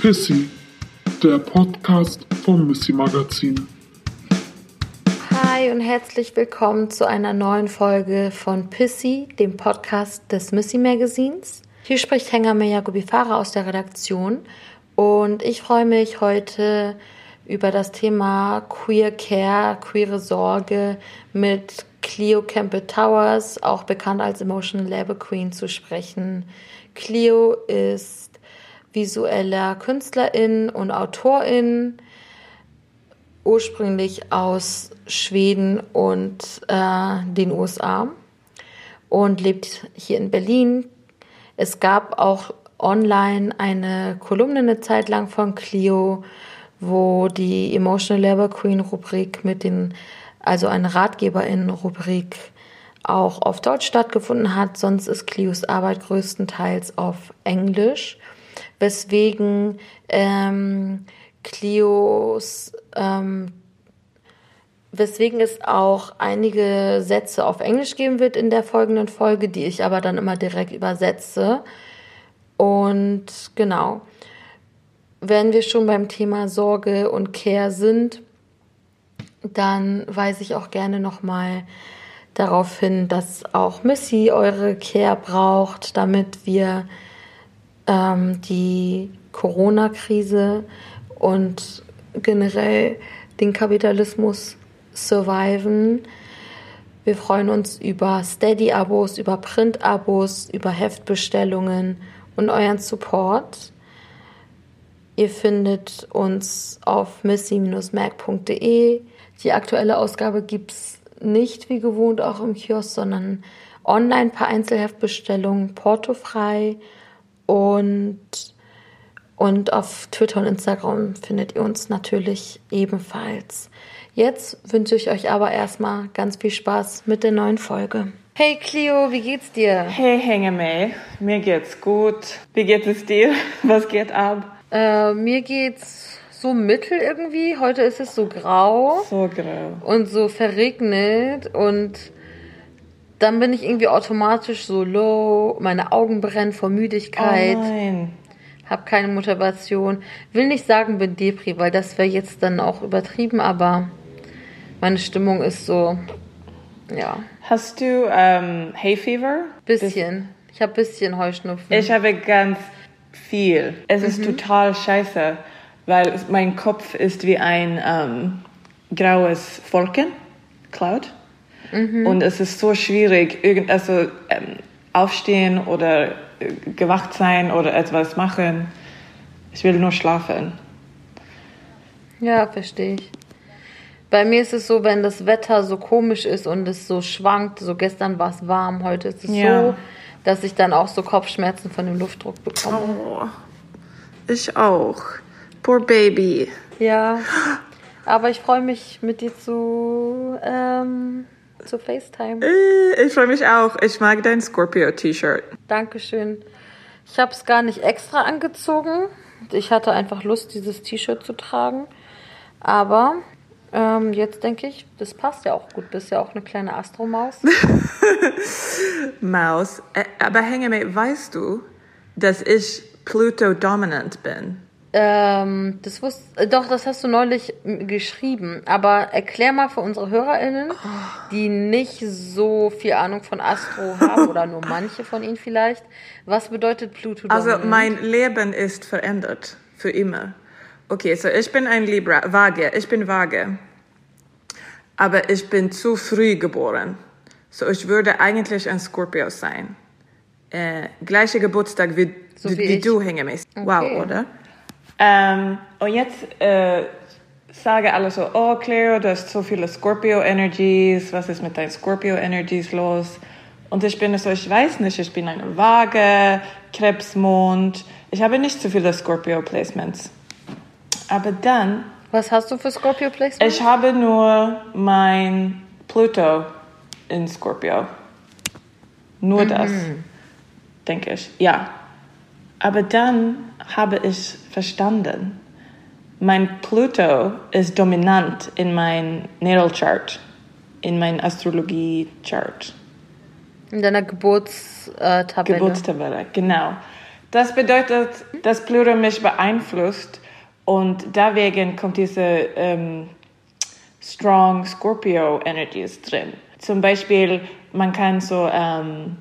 Pissy, der Podcast vom Missy Magazin. Hi und herzlich willkommen zu einer neuen Folge von Pissy, dem Podcast des Missy Magazins. Hier spricht Hengame Jacobi Fahrer aus der Redaktion und ich freue mich heute über das Thema Queer Care, queere Sorge mit Cleo Campbell Towers, auch bekannt als Emotional Labor Queen, zu sprechen. Cleo ist visueller Künstlerin und Autorin, ursprünglich aus Schweden und äh, den USA und lebt hier in Berlin. Es gab auch online eine Kolumne eine Zeit lang von Clio, wo die Emotional Labor Queen Rubrik mit den, also eine Ratgeberin-Rubrik auch auf Deutsch stattgefunden hat. Sonst ist Clios Arbeit größtenteils auf Englisch, weswegen ähm, Clios ähm, weswegen es auch einige Sätze auf Englisch geben wird in der folgenden Folge, die ich aber dann immer direkt übersetze. Und genau, wenn wir schon beim Thema Sorge und Care sind, dann weise ich auch gerne nochmal darauf hin, dass auch Missy eure Care braucht, damit wir ähm, die Corona-Krise und generell den Kapitalismus surviven. Wir freuen uns über Steady-Abos, über Print-Abos, über Heftbestellungen und euren Support. Ihr findet uns auf missy-mac.de. Die aktuelle Ausgabe gibt es nicht wie gewohnt auch im Kiosk, sondern online per Einzelheftbestellung, portofrei und, und auf Twitter und Instagram findet ihr uns natürlich ebenfalls. Jetzt wünsche ich euch aber erstmal ganz viel Spaß mit der neuen Folge. Hey Clio, wie geht's dir? Hey Hengeme, mir geht's gut. Wie geht es dir? Was geht ab? Äh, mir geht's so mittel irgendwie. Heute ist es so grau. So grau. Und so verregnet und dann bin ich irgendwie automatisch so low, meine Augen brennen vor Müdigkeit. Oh nein. Hab keine Motivation. Will nicht sagen, bin Depri, weil das wäre jetzt dann auch übertrieben, aber meine Stimmung ist so, ja. Hast du ähm, Hay Fever? Bisschen. Ich habe bisschen Heuschnupfen. Ich habe ganz viel. Es ist total scheiße, weil mein Kopf ist wie ein ähm, graues Wolken, Cloud. Und es ist so schwierig, irgend, also ähm, aufstehen oder äh, gewacht sein oder etwas machen. Ich will nur schlafen. Ja, verstehe ich. Bei mir ist es so, wenn das Wetter so komisch ist und es so schwankt, so gestern war es warm, heute ist es Ja. so, dass ich dann auch so Kopfschmerzen von dem Luftdruck bekomme. Oh, ich auch. Poor Baby. Ja, aber ich freue mich mit dir zu, ähm, zu FaceTime. Äh, Ich freue mich auch. Ich mag dein Scorpio-T-Shirt. Dankeschön. Ich habe es gar nicht extra angezogen. Ich hatte einfach Lust, dieses T-Shirt zu tragen. Aber ähm, jetzt denke ich, das passt ja auch gut. Bist ja auch eine kleine Astromaus. Maus. Äh, Aber Hengeme, weißt du, dass ich Pluto-dominant bin? Ähm, das wusst, äh, doch, das hast du neulich geschrieben. Aber erklär mal für unsere HörerInnen, die nicht so viel Ahnung von Astro haben oder nur manche von ihnen vielleicht, was bedeutet Pluto? Also mein Leben ist verändert. Für immer. Okay, so ich bin ein Libra, vage. Ich bin vage. Aber ich bin zu früh geboren. So ich würde eigentlich ein Scorpio sein. Äh, gleicher Geburtstag wie, So wie, wie du, Hengemes. Okay. Wow, oder? Ähm, und jetzt äh, sage alle so, oh Cleo, du hast so viele Scorpio-Energies, was ist mit deinen Scorpio-Energies los? Und ich bin so, ich weiß nicht, ich bin eine Waage, Krebsmond, ich habe nicht so viele Scorpio-Placements. Aber dann, Was hast du für Scorpio Placement? ich habe nur mein Pluto in Scorpio. Nur das, denke ich. Ja. Aber dann habe ich verstanden, mein Pluto ist dominant in mein Natal Chart, in mein Astrologie Chart. In deiner Geburtstabelle. Geburtstabelle, genau. Das bedeutet, dass Pluto mich beeinflusst und deswegen kommt diese ähm, strong Scorpio Energies drin. Zum Beispiel, man kann so ähm,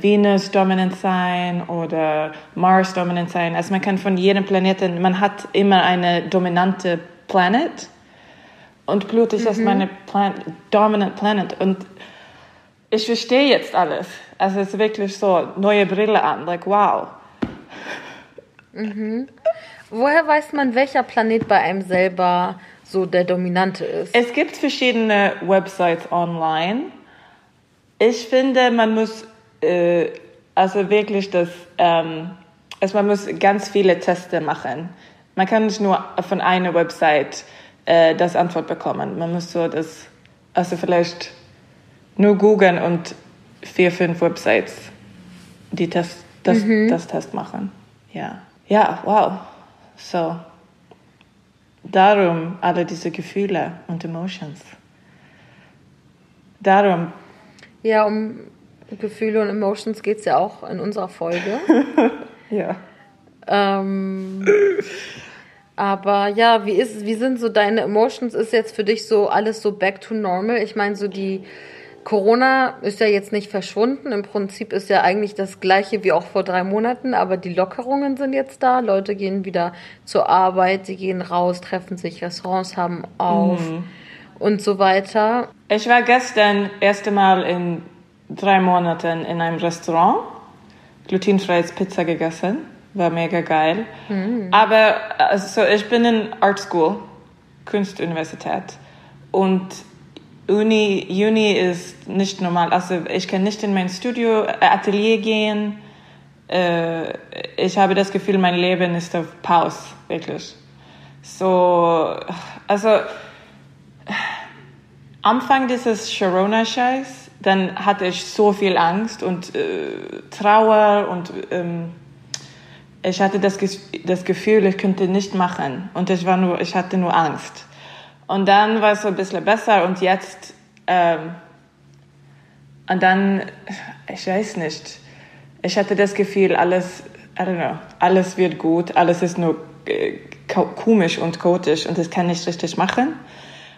Venus dominant sein oder Mars dominant sein. Also man kann von jedem Planeten, man hat immer eine dominante Planet und Pluto ist mhm. meine Plan dominant Planet und ich verstehe jetzt alles. Also es ist wirklich so neue Brille an, like wow. Mhm. Woher weiß man, welcher Planet bei einem selber so der dominante ist? Es gibt verschiedene Websites online. Ich finde, man muss äh, also wirklich das, ähm, also man muss ganz viele Tests machen. Man kann nicht nur von einer Website äh, das Antwort bekommen. Man muss so das, also vielleicht nur googeln und vier, fünf Websites, die Test, das, mhm. das Test machen. Ja. Ja, wow. So. Darum alle diese Gefühle und Emotions. Darum. Ja, um Gefühle und Emotions geht es ja auch in unserer Folge. ja. Ähm, aber ja, wie ist, wie sind so deine Emotions? Ist jetzt für dich so alles so back to normal? Ich meine, so die Corona ist ja jetzt nicht verschwunden. Im Prinzip ist ja eigentlich das gleiche wie auch vor drei Monaten, aber die Lockerungen sind jetzt da. Leute gehen wieder zur Arbeit, sie gehen raus, treffen sich, Restaurants haben auf mhm. und so weiter. Ich war gestern erste Mal in drei Monaten in einem Restaurant, glutenfreies Pizza gegessen, war mega geil. Mhm. Aber also ich bin in Art School, Kunstuniversität und Uni, Uni ist nicht normal. Also ich kann nicht in mein Studio, äh, Atelier gehen. Äh, ich habe das Gefühl, mein Leben ist auf Pause, wirklich. So, also Anfang dieses Sharona-Scheiß, dann hatte ich so viel Angst und äh, Trauer und ähm, ich hatte das, das Gefühl, ich könnte nicht machen und ich war nur, ich hatte nur Angst. Und dann war es so ein bisschen besser und jetzt, ähm, und dann, ich weiß nicht, ich hatte das Gefühl, alles, I don't know, alles wird gut, alles ist nur äh, komisch und chaotisch und das kann ich richtig machen.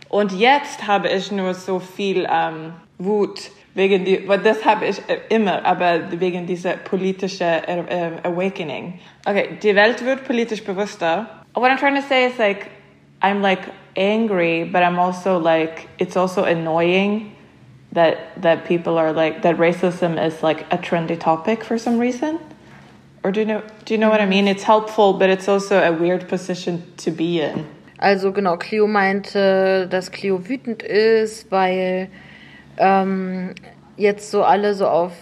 Und jetzt habe ich nur so viel ähm, Wut wegen die, das habe ich äh, immer, aber wegen dieser politischen äh, Awakening. Okay, die Welt wird politisch bewusster. What I'm trying to say is like, I'm like angry, but I'm also like it's also annoying that that people are like that racism is like a trendy topic for some reason. Or do you know do you know what I mean? It's helpful, but it's also a weird position to be in. Also genau, Cleo meinte, dass Cleo wütend ist, weil ähm, jetzt so alle so auf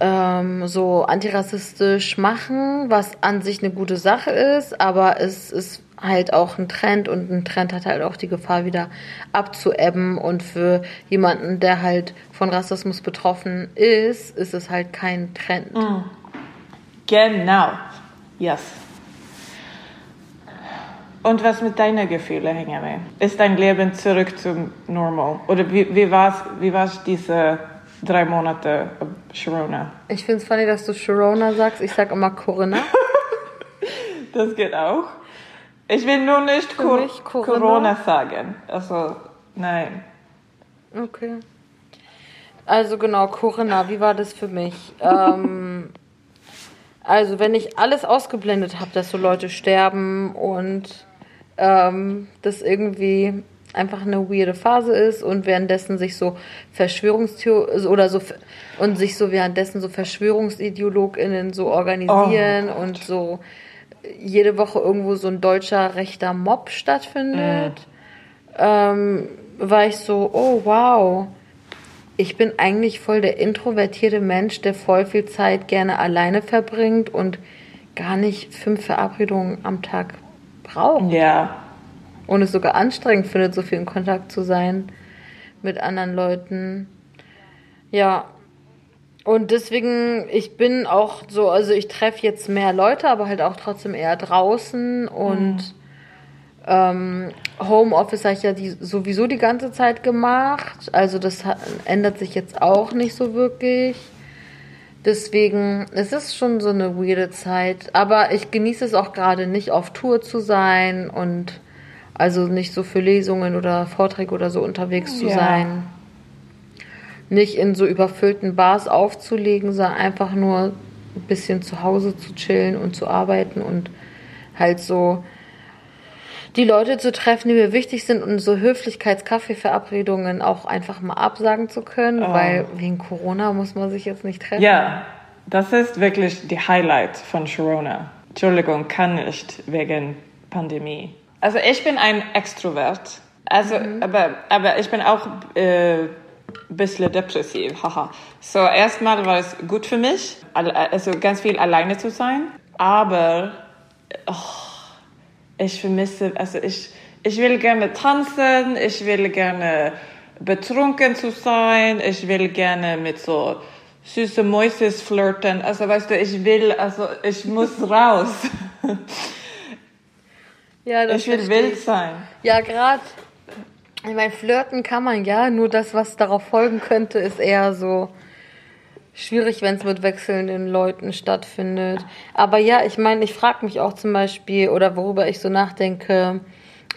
ähm, so antirassistisch machen, was an sich eine gute Sache ist, aber es ist halt auch ein Trend und ein Trend hat halt auch die Gefahr wieder abzuebben und für jemanden, der halt von Rassismus betroffen ist, ist es halt kein Trend. Mm. Genau. Yes. Und was mit deinen Gefühlen, Hengame? Ist dein Leben zurück zum Normal? Oder wie, wie war es wie war's diese drei Monate Sharona? Ich finde es funny, dass du Sharona sagst. Ich sag immer Corinna. das geht auch. Ich will nur nicht Cor Corona. Corona sagen. Also, nein. Okay. Also genau, Corinna, wie war das für mich? ähm, also wenn ich alles ausgeblendet habe, dass so Leute sterben und ähm, das irgendwie einfach eine weirde Phase ist und währenddessen sich so Verschwörungstheorien oder so und sich so währenddessen so Verschwörungsideologinnen so organisieren oh und so jede Woche irgendwo so ein deutscher rechter Mob stattfindet, mhm. ähm, war ich so, oh wow, ich bin eigentlich voll der introvertierte Mensch, der voll viel Zeit gerne alleine verbringt und gar nicht fünf Verabredungen am Tag braucht. Ja. Und es sogar anstrengend findet, so viel in Kontakt zu sein mit anderen Leuten. Ja, und deswegen, ich bin auch so, also ich treffe jetzt mehr Leute, aber halt auch trotzdem eher draußen und mhm. ähm, Homeoffice habe ich ja die, sowieso die ganze Zeit gemacht. Also das ändert sich jetzt auch nicht so wirklich. Deswegen, es ist schon so eine weirde Zeit. Aber ich genieße es auch gerade nicht, auf Tour zu sein und also nicht so für Lesungen oder Vorträge oder so unterwegs zu Ja. sein. Nicht in so überfüllten Bars aufzulegen, sondern einfach nur ein bisschen zu Hause zu chillen und zu arbeiten und halt so die Leute zu treffen, die mir wichtig sind und so Höflichkeitskaffee-Verabredungen auch einfach mal absagen zu können, Oh. weil wegen Corona muss man sich jetzt nicht treffen. Ja, das ist wirklich die Highlight von Sharona. Entschuldigung, kann nicht wegen Pandemie. Also ich bin ein Extrovert. Also, aber, aber ich bin auch äh, ein bisschen depressiv. Haha. So, erstmal war es gut für mich, al- also ganz viel alleine zu sein. Aber oh, ich vermisse, also ich, ich will gerne tanzen, ich will gerne betrunken zu sein, ich will gerne mit so süße Mäuses flirten. Also weißt du, ich will, also ich muss raus. Ja, ich will verstehe wild sein. Ja, gerade. Ich meine, flirten kann man ja, nur das, was darauf folgen könnte, ist eher so schwierig, wenn es mit wechselnden Leuten stattfindet. Aber ja, ich meine, ich frage mich auch zum Beispiel, oder worüber ich so nachdenke,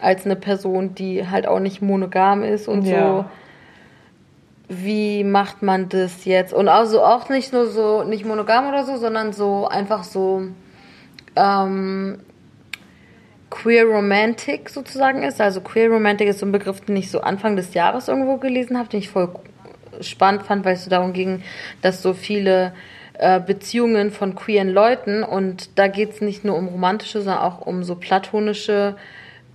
als eine Person, die halt auch nicht monogam ist und Ja. so. Wie macht man das jetzt? Und also auch nicht nur so, nicht monogam oder so, sondern so einfach so ähm, Queer Romantic sozusagen ist. Also Queer Romantic ist so ein Begriff, den ich so Anfang des Jahres irgendwo gelesen habe, den ich voll spannend fand, weil es so darum ging, dass so viele äh, Beziehungen von queeren Leuten und da geht es nicht nur um romantische, sondern auch um so platonische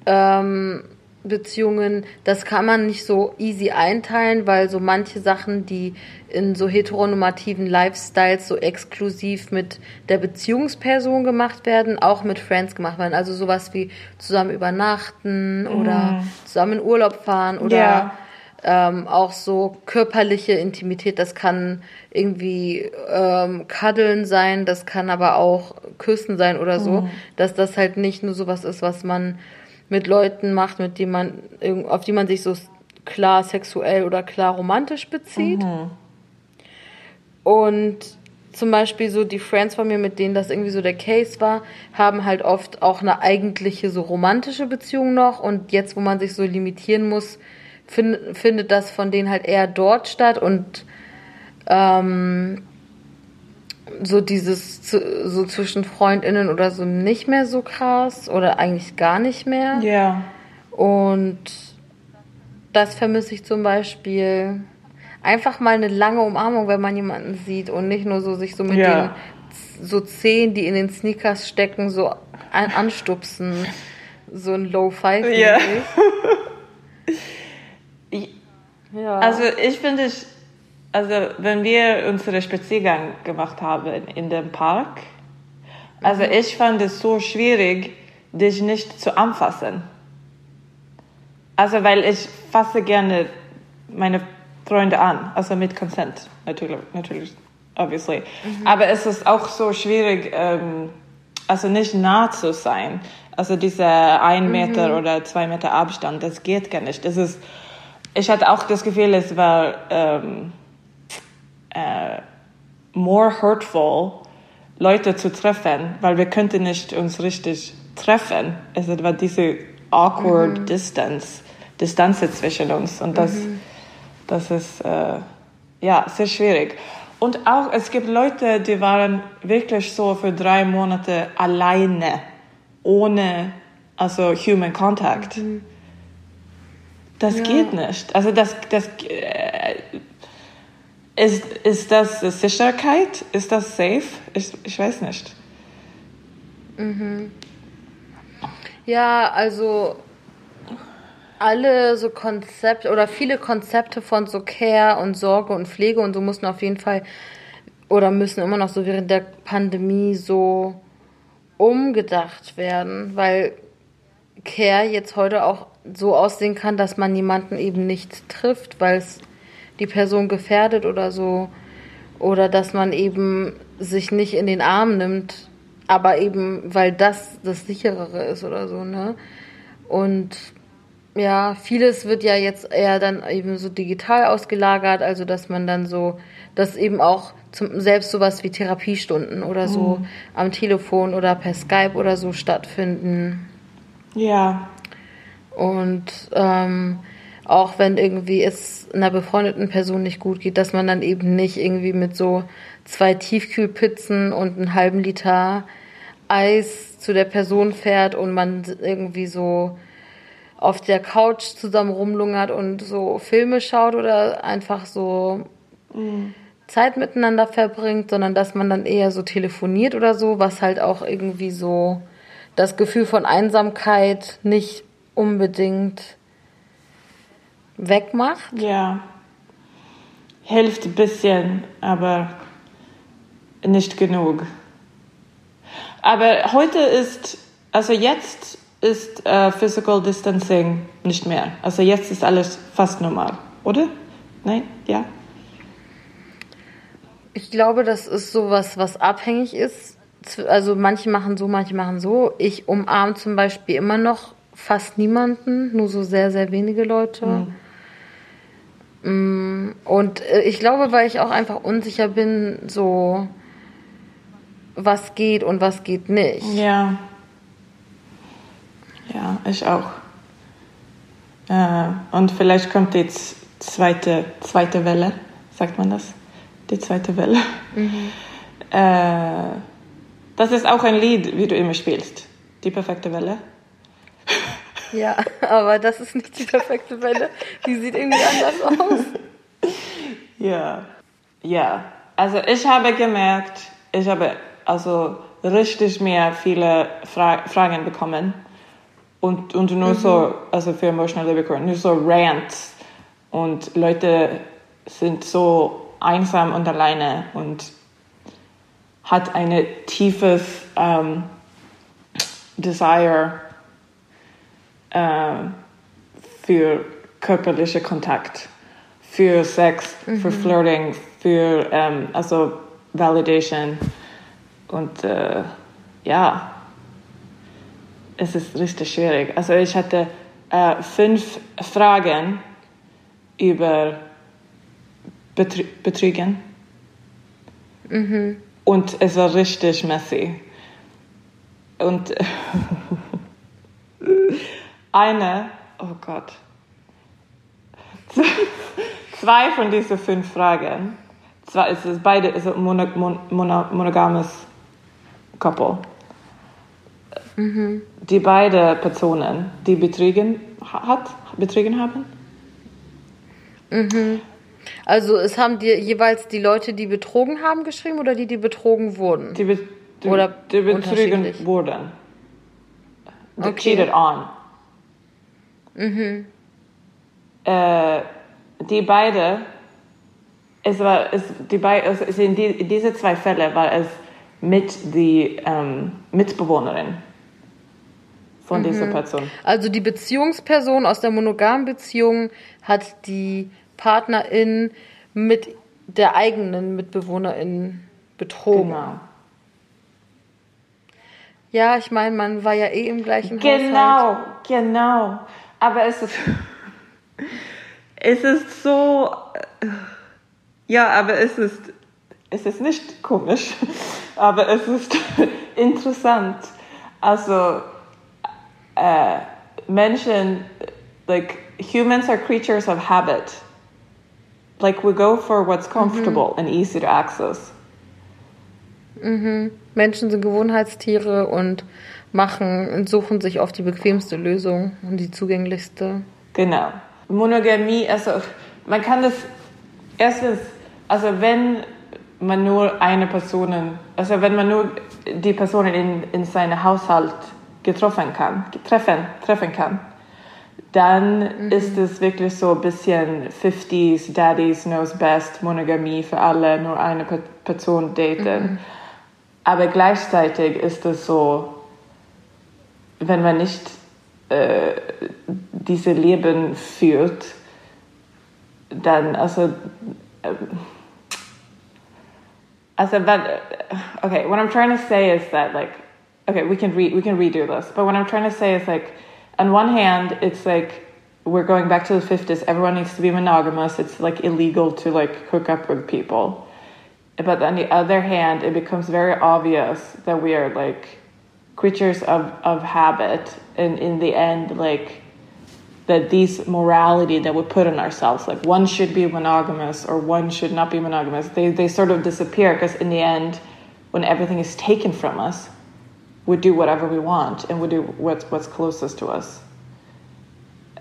ähm, Beziehungen, das kann man nicht so easy einteilen, weil so manche Sachen, die in so heteronormativen Lifestyles so exklusiv mit der Beziehungsperson gemacht werden, auch mit Friends gemacht werden. Also sowas wie zusammen übernachten oder zusammen in Urlaub fahren oder Ja. Ähm, auch so körperliche Intimität. Das kann irgendwie ähm, Kaddeln sein, das kann aber auch Küssen sein oder so. Dass das halt nicht nur sowas ist, was man mit Leuten macht, mit denen man, auf die man sich so klar sexuell oder klar romantisch bezieht. Und zum Beispiel so die Friends von mir, mit denen das irgendwie so der Case war, haben halt oft auch eine eigentliche so romantische Beziehung noch. Und jetzt, wo man sich so limitieren muss, find, findet das von denen halt eher dort statt und ähm, so dieses so zwischen Freundinnen oder so nicht mehr so krass oder eigentlich gar nicht mehr. Ja. Und das vermisse ich zum Beispiel. Einfach mal eine lange Umarmung, wenn man jemanden sieht und nicht nur so sich so mit Ja. den so Zehen, die in den Sneakers stecken, so an, anstupsen. So ein Low Five. Ja. ja. Also ich finde, ich, also wenn wir unsere Spaziergang gemacht haben in dem Park, also ich fand es so schwierig, dich nicht zu anfassen. Also weil ich fasse gerne meine Freunde an, also mit Consent, natürlich, natürlich, obviously. Aber es ist auch so schwierig, ähm, also nicht nah zu sein. Also dieser ein Meter oder zwei Meter Abstand, das geht gar nicht. Das ist, ich hatte auch das Gefühl, es war ähm, äh, more hurtful, Leute zu treffen, weil wir könnten nicht uns richtig treffen. Es war diese awkward distance, Distanz zwischen uns und das, das ist äh, ja sehr schwierig. Und auch es gibt Leute, die waren wirklich so für drei Monate alleine, ohne also human contact. Das geht nicht. Also das, das äh, ist, ist das Sicherheit? Ist das safe? Ich, ich weiß nicht. Ja, also alle so Konzepte oder viele Konzepte von so Care und Sorge und Pflege und so mussten auf jeden Fall oder müssen immer noch so während der Pandemie so umgedacht werden, weil Care jetzt heute auch so aussehen kann, dass man jemanden eben nicht trifft, weil es die Person gefährdet oder so oder dass man eben sich nicht in den Arm nimmt, aber eben weil das das sicherere ist oder so, ne? Und ja, vieles wird ja jetzt eher dann eben so digital ausgelagert, also dass man dann so, dass eben auch zum, selbst sowas wie Therapiestunden oder so am Telefon oder per Skype oder so stattfinden. Ja. Und ähm, auch wenn irgendwie es einer befreundeten Person nicht gut geht, dass man dann eben nicht irgendwie mit so zwei Tiefkühlpizzen und einen halben Liter Eis zu der Person fährt und man irgendwie so auf der Couch zusammen rumlungert und so Filme schaut oder einfach so Zeit miteinander verbringt, sondern dass man dann eher so telefoniert oder so, was halt auch irgendwie so das Gefühl von Einsamkeit nicht unbedingt wegmacht. Ja. Hilft ein bisschen, aber nicht genug. Aber heute ist, also jetzt ist äh, Physical Distancing nicht mehr. Also jetzt ist alles fast normal, oder? Nein? Ja? Ich glaube, das ist sowas, was abhängig ist. Also manche machen so, manche machen so. Ich umarme zum Beispiel immer noch fast niemanden, nur so sehr, sehr wenige Leute. Mm, Und äh, ich glaube, weil ich auch einfach unsicher bin, so was geht und was geht nicht. Ja. Ja, ich auch. Äh, und vielleicht kommt die z- zweite, zweite Welle, sagt man das? Die zweite Welle. Äh, das ist auch ein Lied, wie du immer spielst. Die perfekte Welle. Ja, aber das ist nicht die perfekte Welle. Die sieht irgendwie anders aus. Ja. Ja. Also ich habe gemerkt, ich habe also richtig mehr viele Fra Fragen bekommen. Und, und nur so, also für Emotional Liberty, nur so Rants. Und Leute sind so einsam und alleine und hat eine tiefes ähm, Desire ähm, für körperliche Kontakt, für Sex, für Flirting, für ähm, also Validation und äh, ja, es ist richtig schwierig. Also ich hatte äh, fünf Fragen über Betrü Betrügen und es war richtig messy. Und eine, oh Gott, zwei von diesen fünf Fragen, zwar ist es beide ist ein mono, mon, mono, monogames Couple. Die beide Personen, die betrügen ha- hat, betrügen haben. Also es haben dir jeweils die Leute, die betrogen haben, geschrieben oder die, die betrogen wurden? Die, be die, Oder die betrügen wurden. Die Okay. cheated on. Äh, die beide, es war, es, die bei, es, in, die, diese zwei Fälle war es mit die ähm, Mitbewohnerin von dieser Person. Also die Beziehungsperson aus der monogamen Beziehung hat die Partnerin mit der eigenen Mitbewohnerin betrogen. Genau. Ja, ich meine, man war ja eh im gleichen Haushalt. Genau, genau. Aber es ist, es ist so, äh, ja, aber es ist, es ist nicht komisch, aber es ist interessant. Also, äh, Menschen, like, humans are creatures of habit. Like, we go for what's comfortable and easy to access. Menschen sind Gewohnheitstiere und machen und suchen sich oft die bequemste Lösung und die zugänglichste. Genau. Monogamie, also man kann das erstens, also wenn man nur eine Person, also wenn man nur die Personen in, in seinem Haushalt getroffen kann, treffen, treffen kann, dann ist es wirklich so ein bisschen 50s, Daddies knows best, Monogamie für alle, nur eine Pe Person daten. Aber gleichzeitig ist es so, wenn man nicht äh, diese Leben führt, dann, also, ähm, also, but, okay, what I'm trying to say is that, like, okay, we can re we can redo this, but what I'm trying to say is, like, on one hand, it's like we're going back to the 50s. Everyone needs to be monogamous. It's like illegal to like hook up with people. But on the other hand, it becomes very obvious that we are like creatures of, of habit. And in the end, like that these morality that we put on ourselves, like one should be monogamous or one should not be monogamous, they, they sort of disappear because in the end, when everything is taken from us, we do whatever we want and we do what's, what's closest to us.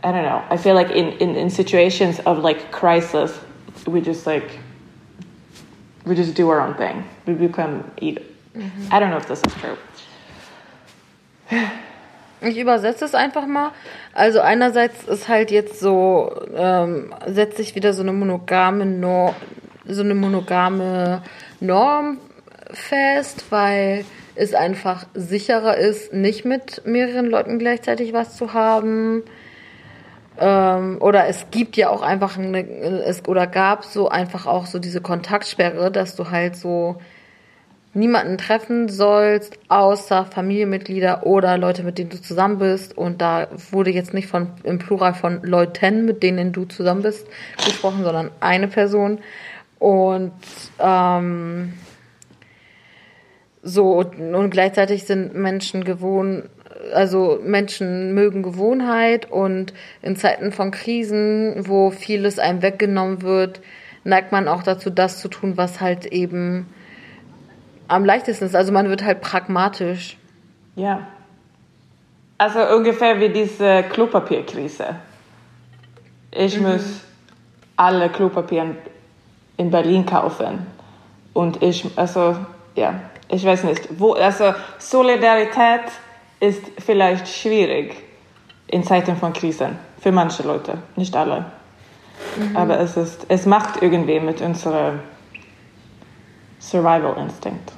I don't know. I feel like in, in, in situations of like crisis, we just like, we just do our own thing. We become ego. Mm-hmm. I don't know if this is true. Ich übersetze es einfach mal. Also einerseits ist halt jetzt so, ähm, setzt sich wieder so eine monogame Norm, so eine monogame Norm fest, weil es einfach sicherer ist, nicht mit mehreren Leuten gleichzeitig was zu haben. Ähm, oder es gibt ja auch einfach eine, es oder gab so einfach auch so diese Kontaktsperre, dass du halt so niemanden treffen sollst, außer Familienmitglieder oder Leute, mit denen du zusammen bist. Und da wurde jetzt nicht von im Plural von Leuten, mit denen du zusammen bist, gesprochen, sondern eine Person. Und ähm, so, und gleichzeitig sind Menschen gewohnt, also Menschen mögen Gewohnheit und in Zeiten von Krisen, wo vieles einem weggenommen wird, neigt man auch dazu, das zu tun, was halt eben am leichtesten ist. Also man wird halt pragmatisch. Ja. Also ungefähr wie diese Klopapierkrise. Ich mhm. muss alle Klopapier in Berlin kaufen. Und ich, also, ja, ich weiß nicht. Wo, also Solidarität ist vielleicht schwierig in Zeiten von Krisen. Für manche Leute, nicht alle. Mhm. Aber es, ist, es macht irgendwie mit unserem Survival Instinct.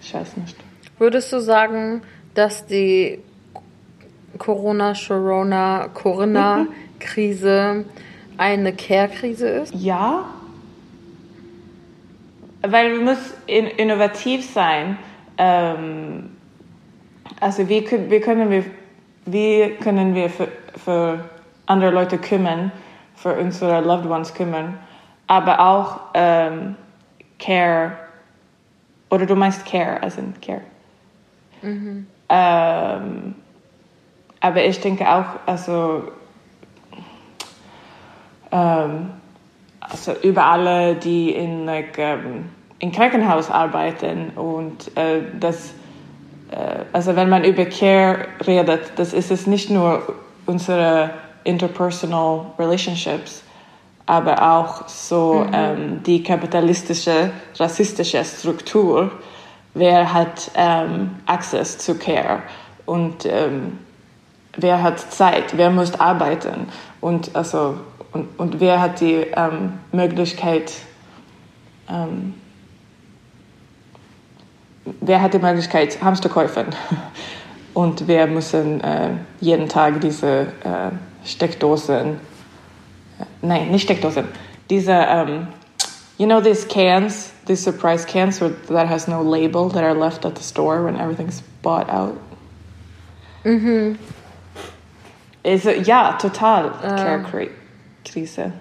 Ich weiß nicht. Würdest du sagen, dass die Corona-Corona, Corona-Krise eine Care-Krise ist? Ja. Weil wir müssen in, innovativ sein. Ähm, also wie, wie können wir, wie können wir für, für andere Leute kümmern, für unsere Loved Ones kümmern, aber auch ähm, Care oder du meinst Care, also Care. Mhm. Ähm, aber ich denke auch, also, ähm, also über alle, die in, like, ähm, im Krankenhaus arbeiten und äh, das, äh, also wenn man über Care redet, das ist es nicht nur unsere interpersonal relationships, aber auch so mhm. ähm, die kapitalistische, rassistische Struktur, wer hat ähm, Access zu Care und ähm, wer hat Zeit, wer muss arbeiten und, also, und, und wer hat die ähm, Möglichkeit, ähm, wer hat die Möglichkeit, Hamster kaufen und wer muss äh, jeden Tag diese äh, Steckdosen nein, nicht Steckdose. Diese, um, you know these cans, these surprise cans that has no label that are left at the store when everything's bought out? Mhm. Ist, ja, total ähm, Care-Krise.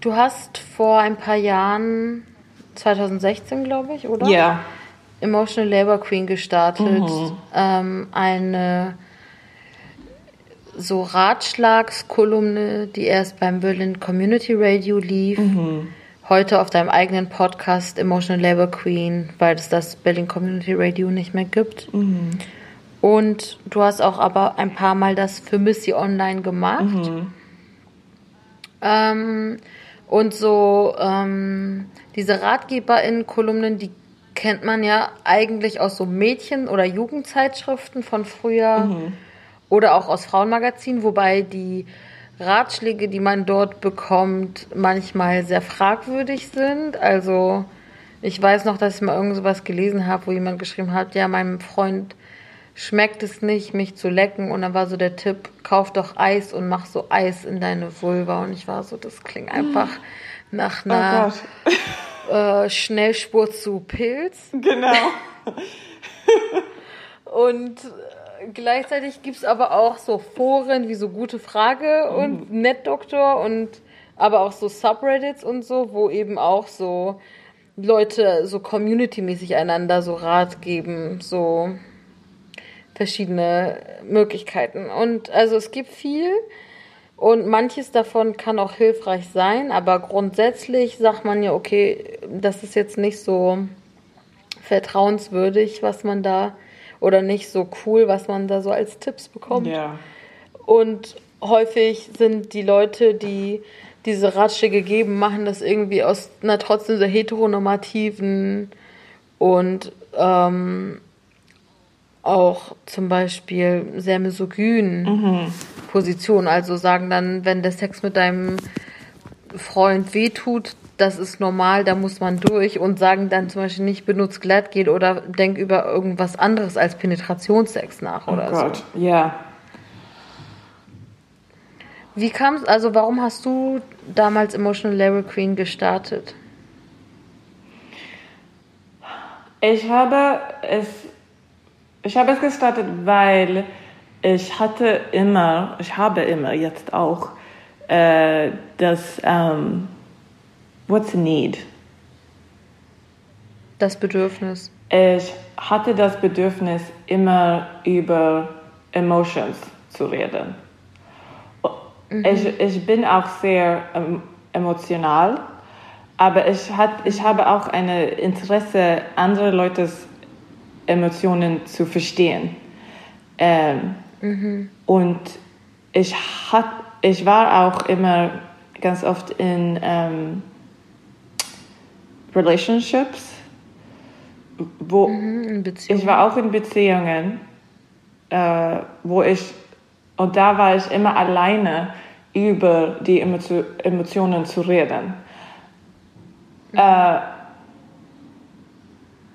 Du hast vor ein paar Jahren, 2016 glaube ich, oder? Ja. Emotional Labor Queen gestartet. Mhm. Ähm, eine so Ratschlagskolumne, die erst beim Berlin Community Radio lief. Mhm. Heute auf deinem eigenen Podcast Emotional Labor Queen, weil es das Berlin Community Radio nicht mehr gibt. Mhm. Und du hast auch aber ein paar Mal das für Missy Online gemacht. Mhm. Ähm, und so ähm, diese RatgeberInnen-Kolumnen, die kennt man ja eigentlich aus so Mädchen- oder Jugendzeitschriften von früher. Mhm oder auch aus Frauenmagazinen, wobei die Ratschläge, die man dort bekommt, manchmal sehr fragwürdig sind. Also ich weiß noch, dass ich mal irgend sowas gelesen habe, wo jemand geschrieben hat, ja, meinem Freund schmeckt es nicht, mich zu lecken. Und dann war so der Tipp, kauf doch Eis und mach so Eis in deine Vulva. Und ich war so, das klingt einfach nach oh einer oh äh, Schnellspur zu Pilz. Genau. und gleichzeitig gibt es aber auch so Foren wie so Gute Frage und Mhm. NetDoktor und aber auch so Subreddits und so, wo eben auch so Leute so community-mäßig einander so Rat geben, so verschiedene Möglichkeiten. Und also es gibt viel und manches davon kann auch hilfreich sein, aber grundsätzlich sagt man ja, okay, das ist jetzt nicht so vertrauenswürdig, was man da oder nicht so cool, was man da so als Tipps bekommt. Ja. Und häufig sind die Leute, die diese Ratschläge geben, machen das irgendwie aus einer trotzdem sehr heteronormativen und ähm, auch zum Beispiel sehr misogynen Position. Also sagen dann, wenn der Sex mit deinem Freund wehtut, das ist normal, da muss man durch und sagen dann zum Beispiel nicht benutzt Gleitgel oder denk über irgendwas anderes als Penetrationssex nach Oh oder Gott, so. ja. Wie kam es, also warum hast du damals Emotional Labor Queen gestartet? Ich habe es, ich habe es gestartet, weil ich hatte immer, ich habe immer jetzt auch äh, das, ähm, what's the need? Das Bedürfnis. Ich hatte das Bedürfnis, immer über Emotions zu reden. Ich, ich bin auch sehr ähm, emotional, aber ich, hat, ich habe auch ein Interesse, andere Leutes Emotionen zu verstehen. Ähm, Und ich, hat, ich war auch immer ganz oft in ähm, Relationships, wo Beziehung. ich war auch in Beziehungen, äh, wo ich, und da war ich immer alleine über die Emotio Emotionen zu reden. Äh,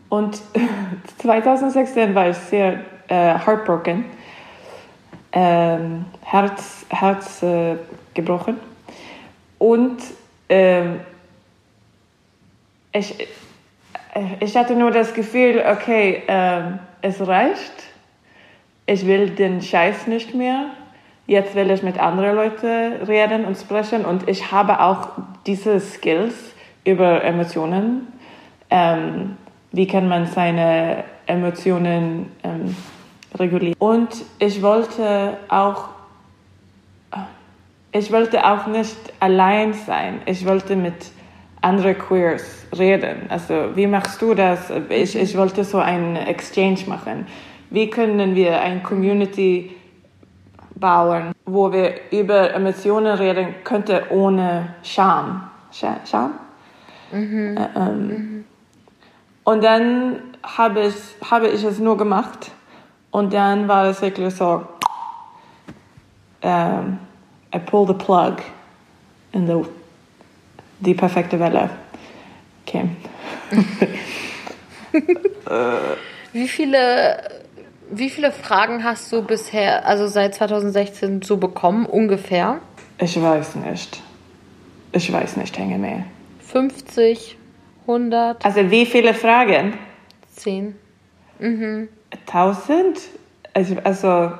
und 2016 war ich sehr äh, heartbroken, ähm, Herz, Herz äh, gebrochen. Und ähm, ich, äh, ich hatte nur das Gefühl, okay, ähm, es reicht. Ich will den Scheiß nicht mehr. Jetzt will ich mit anderen Leuten reden und sprechen. Und ich habe auch diese Skills über Emotionen. Ähm, wie kann man seine Emotionen ähm, regulieren? Und ich wollte auch ich wollte auch nicht allein sein. Ich wollte mit anderen Queers reden. Also, wie machst du das? Ich, ich wollte so einen Exchange machen. Wie können wir eine Community bauen, wo wir über Emotionen reden könnten ohne Scham? Scha- Scham? Äh, ähm, Und dann habe ich, habe ich es nur gemacht. Und dann war es wirklich so, ähm, I pull the plug and the, die perfekte Welle came. Wie viele, wie viele Fragen hast du bisher, also seit 2016 so bekommen, ungefähr? Ich weiß nicht. Ich weiß nicht, hänge mehr. 50, 100, Also wie viele Fragen? 10? Tausend? Also, also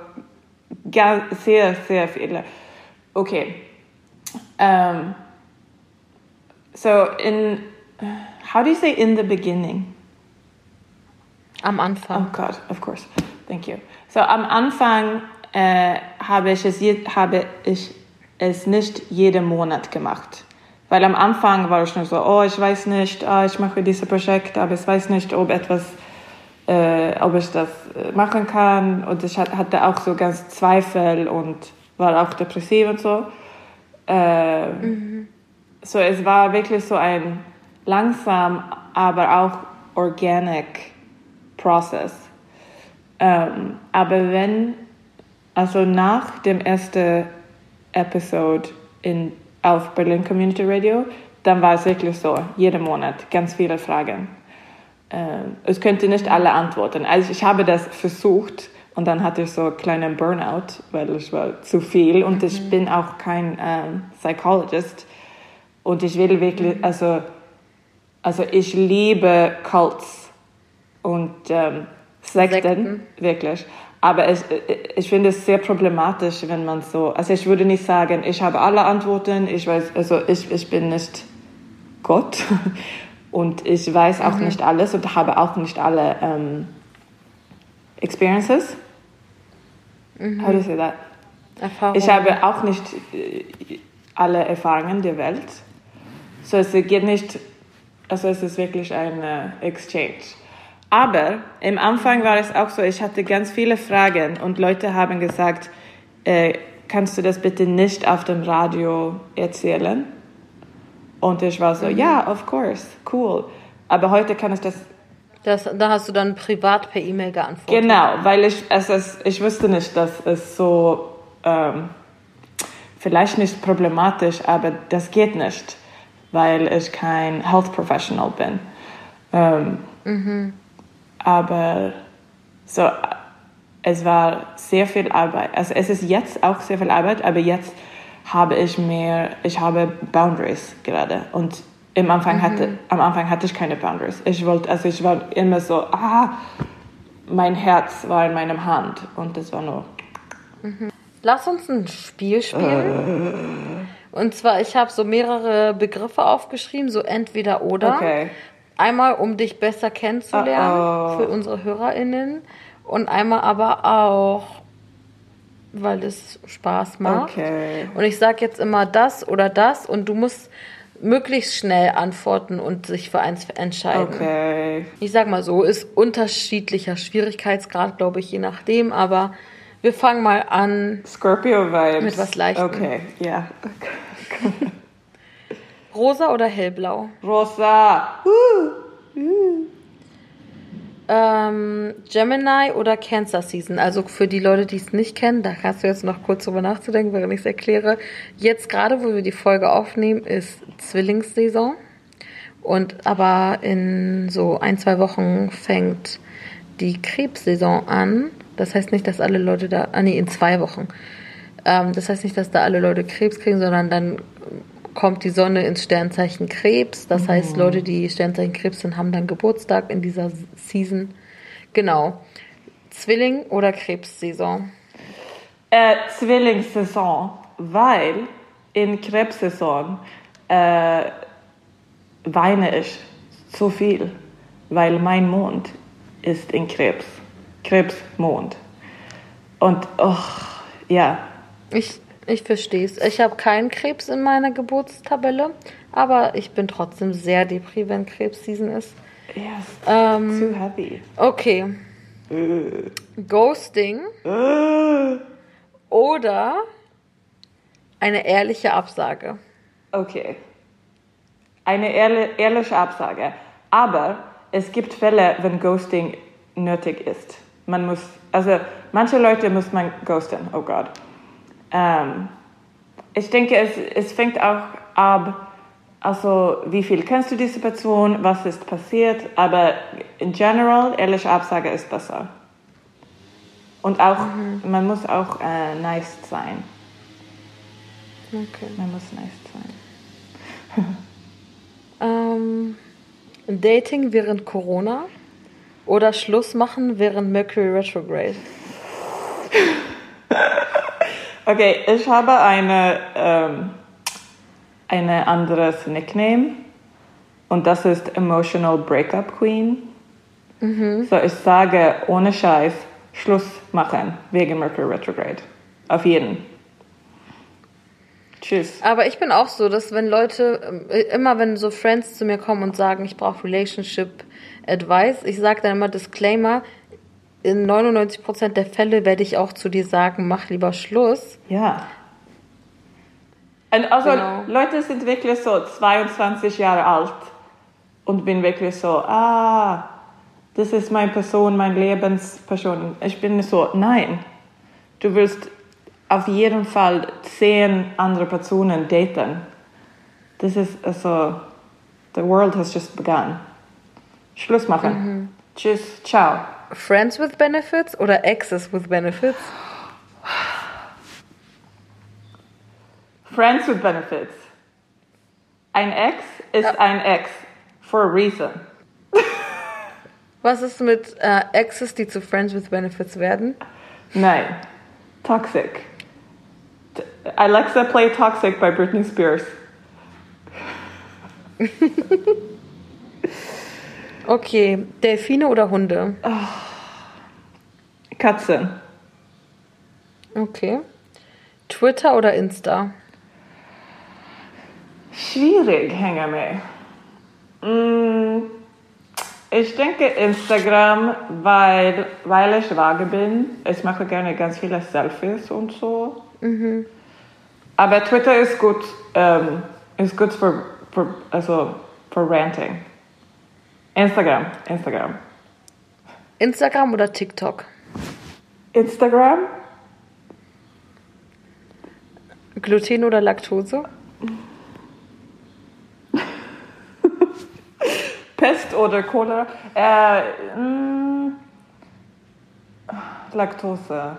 ga- sehr, sehr viele. Okay. Um, so in, how do you say in the beginning? Am Oh Anfang. Gott, of course. Thank you. So am Anfang äh, habe, ich es je, habe ich es nicht jeden Monat gemacht. Weil am Anfang war ich nur so, oh, ich weiß nicht, ah, ich mache dieses Projekt, aber ich weiß nicht, ob etwas, äh, ob ich das äh, machen kann. Und ich hat- hatte auch so ganz Zweifel und war auch depressiv und so. Äh, So es war wirklich so ein langsam, aber auch organic Process. Ähm, aber wenn, also nach dem ersten Episode in, auf Berlin Community Radio, dann war es wirklich so, jeden Monat ganz viele Fragen. Ähm, ich könnte nicht alle antworten. Also ich habe das versucht und dann hatte ich so einen kleinen Burnout, weil es war zu viel und ich bin auch kein ähm, Psychologist und ich will wirklich, also, also ich liebe Cults und ähm, Sekten, Sekten. wirklich. Aber ich, ich finde es sehr problematisch, wenn man so, also ich würde nicht sagen, ich habe alle Antworten, ich weiß, also ich, ich bin nicht Gott und ich weiß auch mhm. nicht alles und habe auch nicht alle ähm, Experiences. Mhm. How do you say that? Erfahrungen. Ich habe auch nicht äh, alle Erfahrungen der Welt. So es geht nicht, also es ist wirklich ein Exchange. Aber im Anfang war es auch so, ich hatte ganz viele Fragen und Leute haben gesagt, äh, kannst du das bitte nicht auf dem Radio erzählen? Und ich war so, mhm. ja, of course, cool. Aber heute kann ich das. das da hast du dann privat per E-Mail geantwortet. Genau, weil ich, es ist, ich wusste nicht, dass es so, ähm, vielleicht nicht problematisch, aber das geht nicht, weil ich kein Health Professional bin. Ähm, mhm. Aber so, es war sehr viel Arbeit. Also es ist jetzt auch sehr viel Arbeit, aber jetzt habe ich mehr, ich habe Boundaries gerade. Und im Anfang mhm. hatte, am Anfang hatte ich keine Boundaries. Ich wollte, also ich war immer so, ah, mein Herz war in meinem Hand und das war nur. Mhm. Lass uns ein Spiel spielen. Äh. Und zwar, ich habe so mehrere Begriffe aufgeschrieben, so entweder oder. Okay. Einmal, um dich besser kennenzulernen uh -oh. für unsere HörerInnen und einmal aber auch, weil es Spaß macht. Okay. Und ich sage jetzt immer das oder das und du musst möglichst schnell antworten und sich für eins entscheiden. Okay. Ich sag mal so, ist unterschiedlicher Schwierigkeitsgrad, glaube ich, je nachdem, aber wir fangen mal an. Scorpio Vibes. Mit was Leichtem. Okay, ja. Yeah. Okay. Rosa oder hellblau? Rosa. Uh. Uh. Ähm, Gemini oder Cancer Season. Also für die Leute, die es nicht kennen, da hast du jetzt noch kurz drüber nachzudenken, während ich es erkläre. Jetzt gerade, wo wir die Folge aufnehmen, ist Zwillingssaison. Und aber in so ein, zwei Wochen fängt die Krebssaison an. Das heißt nicht, dass alle Leute da, ah nee, in zwei Wochen. Ähm, das heißt nicht, dass da alle Leute Krebs kriegen, sondern dann kommt die Sonne ins Sternzeichen Krebs. Das mhm. heißt, Leute, die Sternzeichen Krebs sind, haben dann Geburtstag in dieser Season. Genau. Zwilling oder Krebssaison? Äh, Zwillingssaison, weil in Krebssaison äh, weine ich zu viel, weil mein Mond ist in Krebs. Krebsmond. Und, oh, ja. Ich ich verstehe es. Ich habe keinen Krebs in meiner Geburtstabelle, aber ich bin trotzdem sehr deprimiert, wenn Krebsseason ist. Yes, ähm, too heavy. Okay. Uh. Ghosting. Uh. Oder eine ehrliche Absage. Okay. Eine ehrli ehrliche Absage. Aber es gibt Fälle, wenn Ghosting nötig ist. Man muss, also manche Leute muss man ghosten. Oh Gott. Ähm, ich denke, es, es fängt auch ab, also wie viel kennst du diese Person, was ist passiert, aber in general, ehrliche Absage ist besser. Und auch, mhm. man muss auch äh, nice sein. Okay. Man muss nice sein. ähm, Dating während Corona oder Schluss machen während Mercury Retrograde? Okay, ich habe eine, ähm, eine anderes Nickname und das ist Emotional Breakup Queen. Mhm. So, ich sage ohne Scheiß Schluss machen wegen Mercury Retrograde. Auf jeden. Tschüss. Aber ich bin auch so, dass wenn Leute, äh, immer wenn so Friends zu mir kommen und sagen, ich brauche Relationship Advice, ich sage dann immer Disclaimer, in 99 Prozent der Fälle werde ich auch zu dir sagen, mach lieber Schluss. Ja. Also genau. Leute sind wirklich so 22 Jahre alt und bin wirklich so, ah, das ist meine Person, meine Lebensperson. Ich bin so, nein, du willst auf jeden Fall zehn andere Personen daten. Das ist also, the world has just begun. Schluss machen. Mhm. Tschüss, ciao. Friends with Benefits oder Exes with Benefits? Friends with Benefits. Ein Ex ist ja. ein Ex. For a reason. Was ist mit äh, Exes, die zu Friends with Benefits werden? Nein. Toxic. Alexa, play Toxic by Britney Spears. Okay, Delfine oder Hunde? Katzen. Okay. Twitter oder Insta? Schwierig, hänge mir. Mm, ich denke Instagram, weil, weil ich vage bin. Ich mache gerne ganz viele Selfies und so. Aber Twitter ist gut, ähm, ist gut für, für, also für Ranting. Instagram, Instagram. Instagram oder TikTok? Instagram? Gluten oder Laktose? Pest oder Cholera? Äh, mm, Laktose.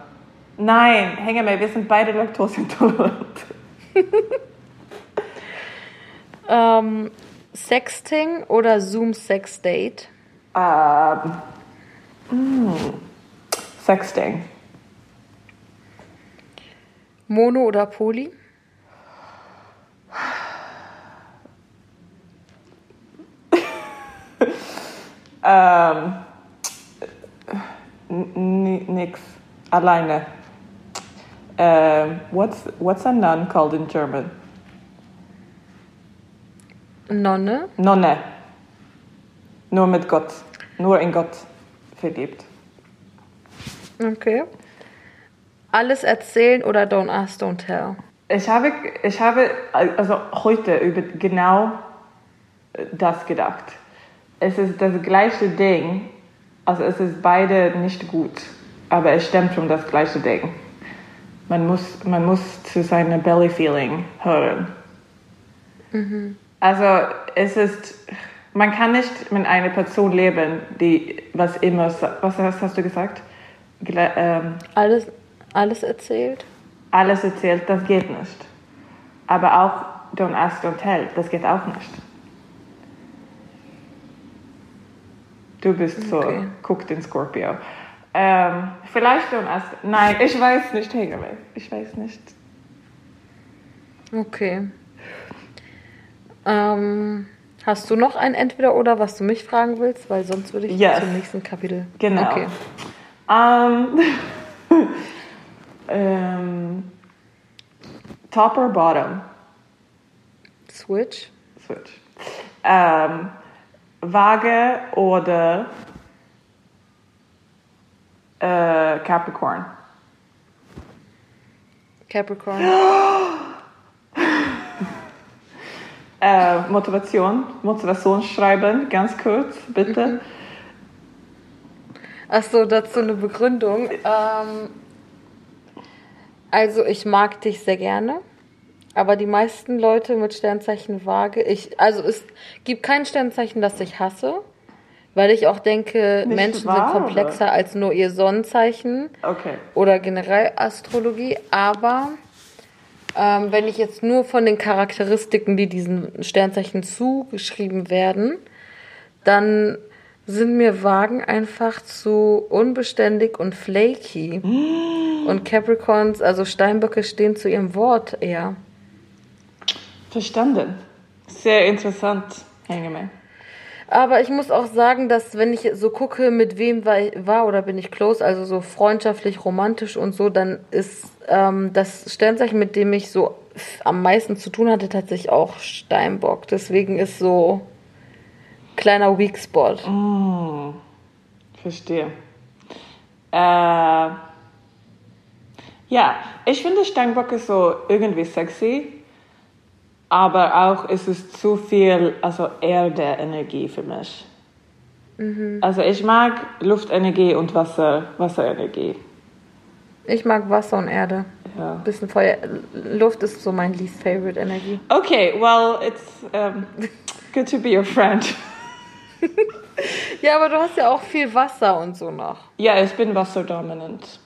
Nein, hänge mir, wir sind beide laktoseintolerant. Ähm, Sexting oder Zoom Sex Date? Ähm, mm, Sexting. Mono oder Poly? Ähm, nix. Alleine. Ähm, what's, what's a nun called in German? Nonne? Nonne. Nur mit Gott. Nur in Gott verliebt. Okay. Alles erzählen oder don't ask, don't tell? Ich habe, ich habe also heute über genau das gedacht. Es ist das gleiche Ding, also es ist beide nicht gut, aber es stimmt um das gleiche Ding. Man muss, man muss zu seinem Belly-Feeling hören. Also es ist, man kann nicht mit einer Person leben, die was immer, was hast, hast du gesagt? Gle ähm, Alles, alles erzählt? alles erzählt, das geht nicht. Aber auch don't ask, don't tell, das geht auch nicht. Du bist so, Okay. guck den Scorpio. Ähm, vielleicht don't ask, nein, ich weiß nicht, Hegel, ich weiß nicht. Okay. Ähm, hast du noch ein Entweder-Oder, was du mich fragen willst? Weil sonst würde ich Yes. zum nächsten Kapitel. Genau. Okay. Ähm, ähm, top or bottom? Switch. Switch. Ähm, Waage oder äh, Capricorn? Capricorn. Äh, Motivation, Motivation schreiben, ganz kurz, bitte. Achso, dazu eine Begründung. Ähm, also ich mag dich sehr gerne, aber die meisten Leute mit Sternzeichen Waage, ich, also es gibt kein Sternzeichen, das ich hasse, weil ich auch denke, Nicht Menschen wahr, sind komplexer als nur ihr Sonnenzeichen Okay. oder generell Astrologie, aber ähm, wenn ich jetzt nur von den Charakteristiken, die diesen Sternzeichen zugeschrieben werden, dann sind mir Wagen einfach zu unbeständig und flaky. Und Capricorns, also Steinböcke, stehen zu ihrem Wort eher. Verstanden. Sehr interessant, Hengeme. Aber ich muss auch sagen, dass wenn ich so gucke, mit wem war, war oder bin ich close, also so freundschaftlich, romantisch und so, dann ist ähm, das Sternzeichen, mit dem ich so am meisten zu tun hatte, tatsächlich auch Steinbock. Deswegen ist so kleiner Weak Spot. Verstehe. Äh, ja, ich finde Steinbock ist so irgendwie sexy, aber auch ist es zu viel, also Erde-Energie für mich. Also ich mag Luftenergie und Wasser, Wasserenergie. Ich mag Wasser und Erde. Ja. Bisschen Feuer. Luft ist so mein least favorite Energie. Okay, well, it's um, good to be your friend. Ja, aber du hast ja auch viel Wasser und so noch. Ja, ich bin wasserdominant.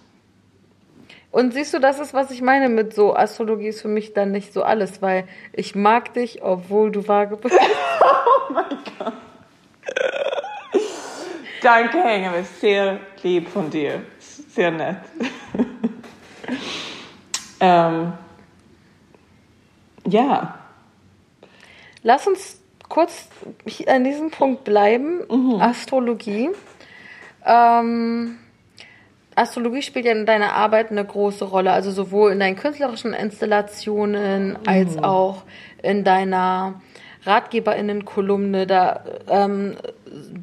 Und siehst du, das ist, was ich meine mit so, Astrologie ist für mich dann nicht so alles, weil ich mag dich, obwohl du vage bist. Danke, Hengame, sehr lieb von dir. Sehr nett. ähm, ja. Lass uns kurz an diesem Punkt bleiben. Mhm. Astrologie. Ähm, Astrologie spielt ja in deiner Arbeit eine große Rolle, also sowohl in deinen künstlerischen Installationen als Mhm. auch in deiner Ratgeberinnenkolumne. Da ähm,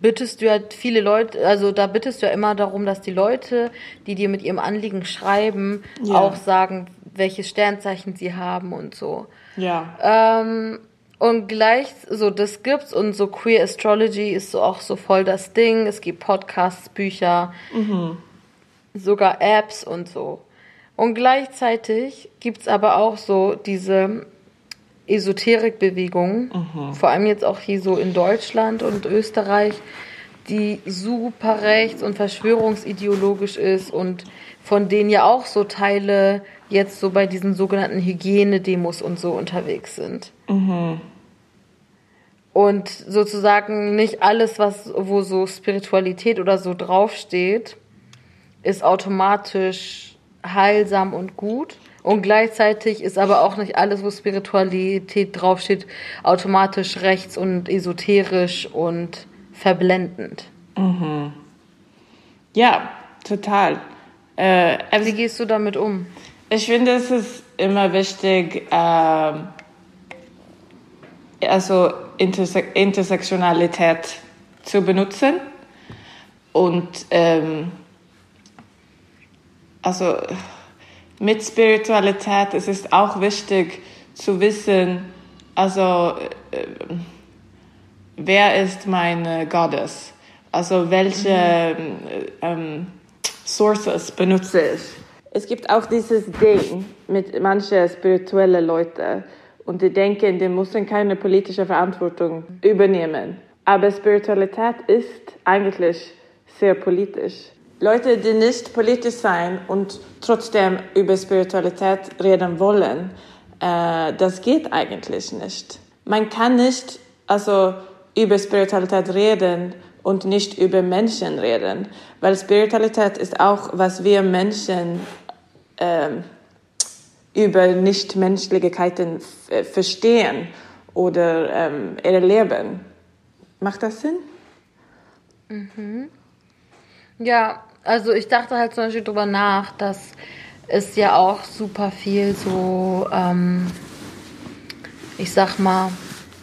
bittest du ja viele Leute, also da bittest du ja immer darum, dass die Leute, die dir mit ihrem Anliegen schreiben, Ja. auch sagen, welches Sternzeichen sie haben und so. Ja. Ähm, und gleich, so das gibt's und so Queer Astrology ist so auch so voll das Ding. Es gibt Podcasts, Bücher, sogar Apps und so. Und gleichzeitig gibt's aber auch so diese Esoterikbewegung, vor allem jetzt auch hier so in Deutschland und Österreich, die super rechts und verschwörungsideologisch ist und von denen ja auch so Teile jetzt so bei diesen sogenannten Hygienedemos und so unterwegs sind. Und sozusagen nicht alles, was, wo so Spiritualität oder so draufsteht, ist automatisch heilsam und gut. Und gleichzeitig ist aber auch nicht alles, wo Spiritualität draufsteht, automatisch rechts und esoterisch und verblendend. Ja, total. Äh, also Wie gehst du damit um? Ich finde, es ist immer wichtig, ähm, also Interse Intersektionalität zu benutzen und ähm, also mit Spiritualität es ist auch wichtig zu wissen, also äh, wer ist meine Goddess, also welche ähm, ähm, Sources benutze ich. Es gibt auch dieses Ding mit manchen spirituellen Leuten und die denken, die müssen keine politische Verantwortung übernehmen. Aber Spiritualität ist eigentlich sehr politisch. Leute, die nicht politisch sein und trotzdem über Spiritualität reden wollen, äh, das geht eigentlich nicht. Man kann nicht also über Spiritualität reden und nicht über Menschen reden, weil Spiritualität ist auch, was wir Menschen ähm, über Nichtmenschlichkeiten f- verstehen oder ähm, erleben. Macht das Sinn? Ja, also ich dachte halt zum Beispiel drüber nach, dass es ja auch super viel so, ähm, ich sag mal,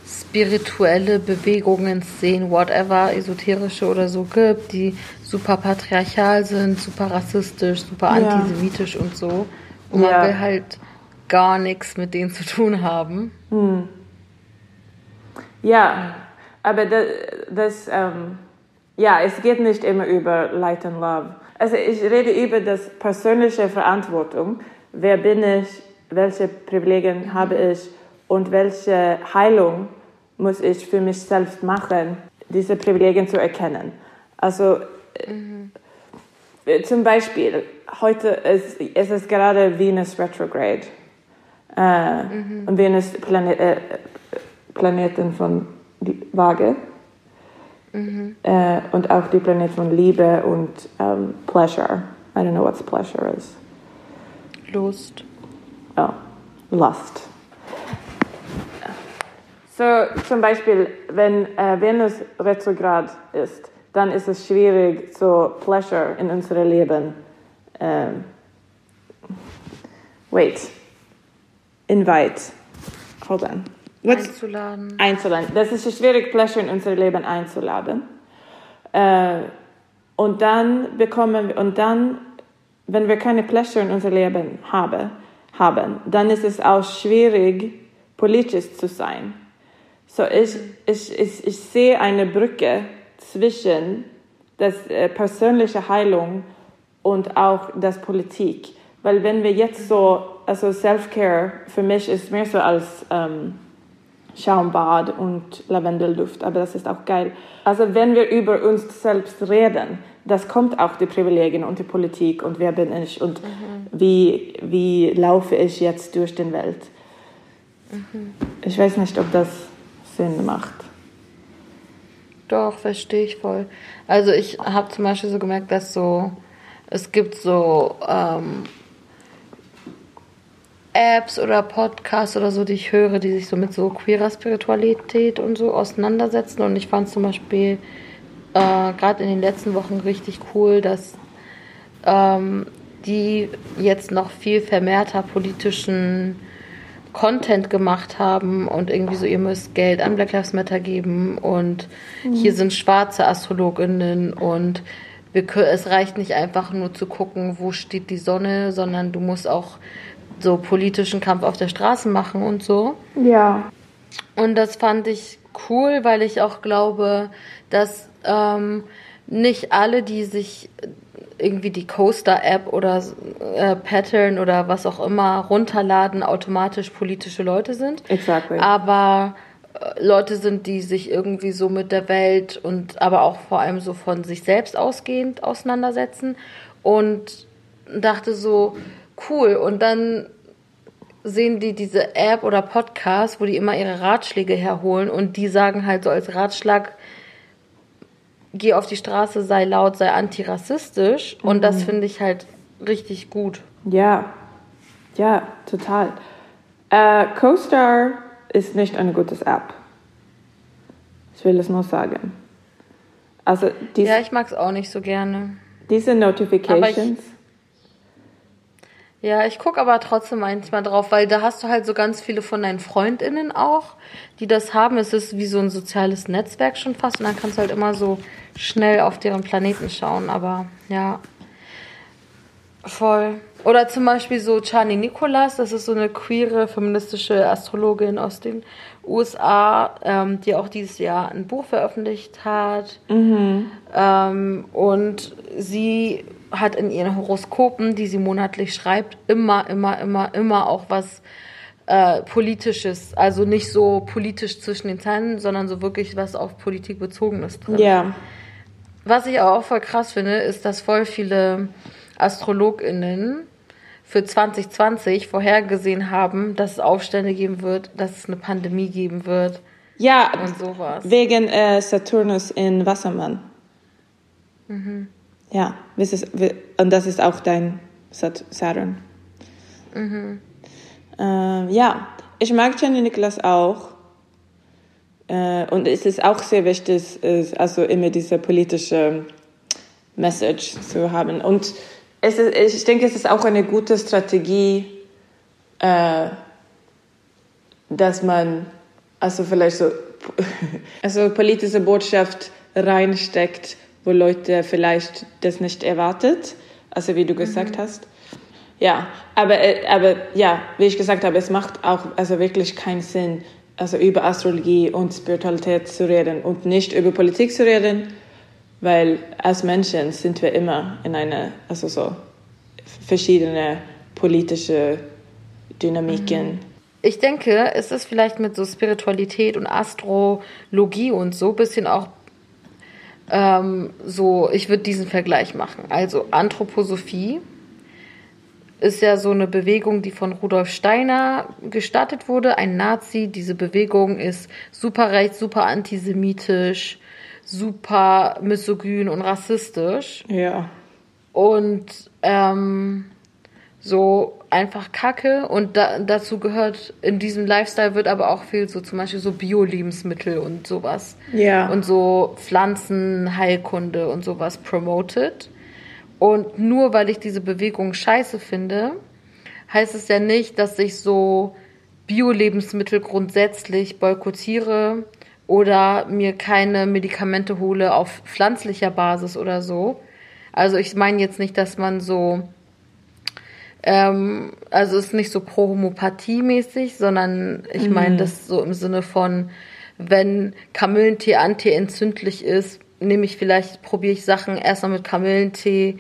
spirituelle Bewegungen, Szenen, whatever, esoterische oder so gibt, die super patriarchal sind, super rassistisch, super Ja. antisemitisch und so. Und man Ja. will halt gar nichts mit denen zu tun haben. Ja, aber das, das ähm, ja, es geht nicht immer über Light and Love. Also ich rede über das persönliche Verantwortung. Wer bin ich? Welche Privilegien habe ich? Und welche Heilung muss ich für mich selbst machen, diese Privilegien zu erkennen? Also äh, zum Beispiel, heute ist, ist es gerade Venus Retrograde. Äh, Und Venus Plane äh, Planeten von die Waage. Äh, und auch die Planet von Liebe und ähm, Pleasure. I don't know what pleasure is. Lust. Oh, Lust. So, zum Beispiel, wenn äh, Venus retrograd ist, dann ist es schwierig, so Pleasure in unserem Leben. Ähm, wait. Invite. Hold on. What's, Einzuladen. einzuladen. Das ist schwierig, Pleasure in unser Leben einzuladen. Äh, und dann bekommen wir, und dann, wenn wir keine Pleasure in unser Leben habe, haben, dann ist es auch schwierig, politisch zu sein. So, ich, ich, ich, ich sehe eine Brücke zwischen das äh, persönliche Heilung und auch das Politik. Weil wenn wir jetzt so, also Self-Care für mich ist mehr so als ähm, Schaumbad und Lavendelduft, aber das ist auch geil. Also wenn wir über uns selbst reden, das kommt auch die Privilegien und die Politik und wer bin ich und wie, wie laufe ich jetzt durch die Welt. Ich weiß nicht, ob das Sinn macht. Doch, verstehe ich voll. Also ich habe zum Beispiel so gemerkt, dass so Es gibt so ähm, Apps oder Podcasts oder so, die ich höre, die sich so mit so queerer Spiritualität und so auseinandersetzen. Und ich fand zum Beispiel äh, gerade in den letzten Wochen richtig cool, dass ähm, die jetzt noch viel vermehrter politischen Content gemacht haben und irgendwie so, ihr müsst Geld an Black Lives Matter geben und mhm. hier sind schwarze Astrologinnen und wir, es reicht nicht einfach nur zu gucken, wo steht die Sonne, sondern du musst auch so politischen Kampf auf der Straße machen und so. Ja. Und das fand ich cool, weil ich auch glaube, dass ähm, nicht alle, die sich irgendwie die Coaster-App oder äh, Pattern oder was auch immer runterladen, automatisch politische Leute sind. Exactly. Aber äh, Leute sind, die sich irgendwie so mit der Welt und aber auch vor allem so von sich selbst ausgehend auseinandersetzen und dachte so, cool. Und dann sehen die diese App oder Podcast, wo die immer ihre Ratschläge herholen und die sagen halt so als Ratschlag, geh auf die Straße, sei laut, sei antirassistisch. Mhm. Und das mhm. finde ich halt richtig gut. Ja, ja, total. Äh, CoStar ist nicht eine gute App. Ich will es nur sagen. Also dies, ja, ich mag es auch nicht so gerne. Diese Notifications. Ja, ich gucke aber trotzdem manchmal drauf, weil da hast du halt so ganz viele von deinen FreundInnen auch, die das haben. Es ist wie so ein soziales Netzwerk schon fast und dann kannst du halt immer so schnell auf deren Planeten schauen. Aber ja, voll. Oder zum Beispiel so Chani Nicholas, das ist so eine queere feministische Astrologin aus den USA, ähm, die auch dieses Jahr ein Buch veröffentlicht hat. Mhm. Ähm, und sie hat in ihren Horoskopen, die sie monatlich schreibt, immer, immer, immer, immer auch was äh, Politisches. Also nicht so politisch zwischen den Zeilen, sondern so wirklich was auf Politik bezogenes drin. Ja. Was ich auch voll krass finde, ist, dass voll viele AstrologInnen für 2020 vorhergesehen haben, dass es Aufstände geben wird, dass es eine Pandemie geben wird. Ja, und sowas. wegen äh, Saturnus in Wassermann. Mhm. Ja, und das ist auch dein Saturn. Mhm. Äh, ja, ich mag Jenny Niklas auch. Äh, und es ist auch sehr wichtig, also immer diese politische Message zu haben. Und es ist, ich denke, es ist auch eine gute Strategie, äh, dass man also vielleicht so also politische Botschaft reinsteckt wo Leute vielleicht das nicht erwartet, also wie du gesagt mhm. hast. Ja, aber, äh, aber ja, wie ich gesagt habe, es macht auch also wirklich keinen Sinn, also über Astrologie und Spiritualität zu reden und nicht über Politik zu reden, weil als Menschen sind wir immer in einer, also so verschiedene politische Dynamiken. Mhm. Ich denke, es ist vielleicht mit so Spiritualität und Astrologie und so ein bisschen auch ähm, so, ich würde diesen Vergleich machen. Also Anthroposophie ist ja so eine Bewegung, die von Rudolf Steiner gestartet wurde, ein Nazi. Diese Bewegung ist super rechts, super antisemitisch, super misogyn und rassistisch. Ja. Und ähm, so einfach Kacke und da, dazu gehört, in diesem Lifestyle wird aber auch viel so zum Beispiel so Bio-Lebensmittel und sowas. Ja. Und so Pflanzenheilkunde und sowas promoted. Und nur weil ich diese Bewegung scheiße finde, heißt es ja nicht, dass ich so Bio-Lebensmittel grundsätzlich boykottiere oder mir keine Medikamente hole auf pflanzlicher Basis oder so. Also ich meine jetzt nicht, dass man so ähm, also ist nicht so pro Homöopathie mäßig, sondern ich mhm. meine das so im Sinne von, wenn Kamillentee antientzündlich ist, nehme ich vielleicht, probiere ich Sachen erstmal mit Kamillentee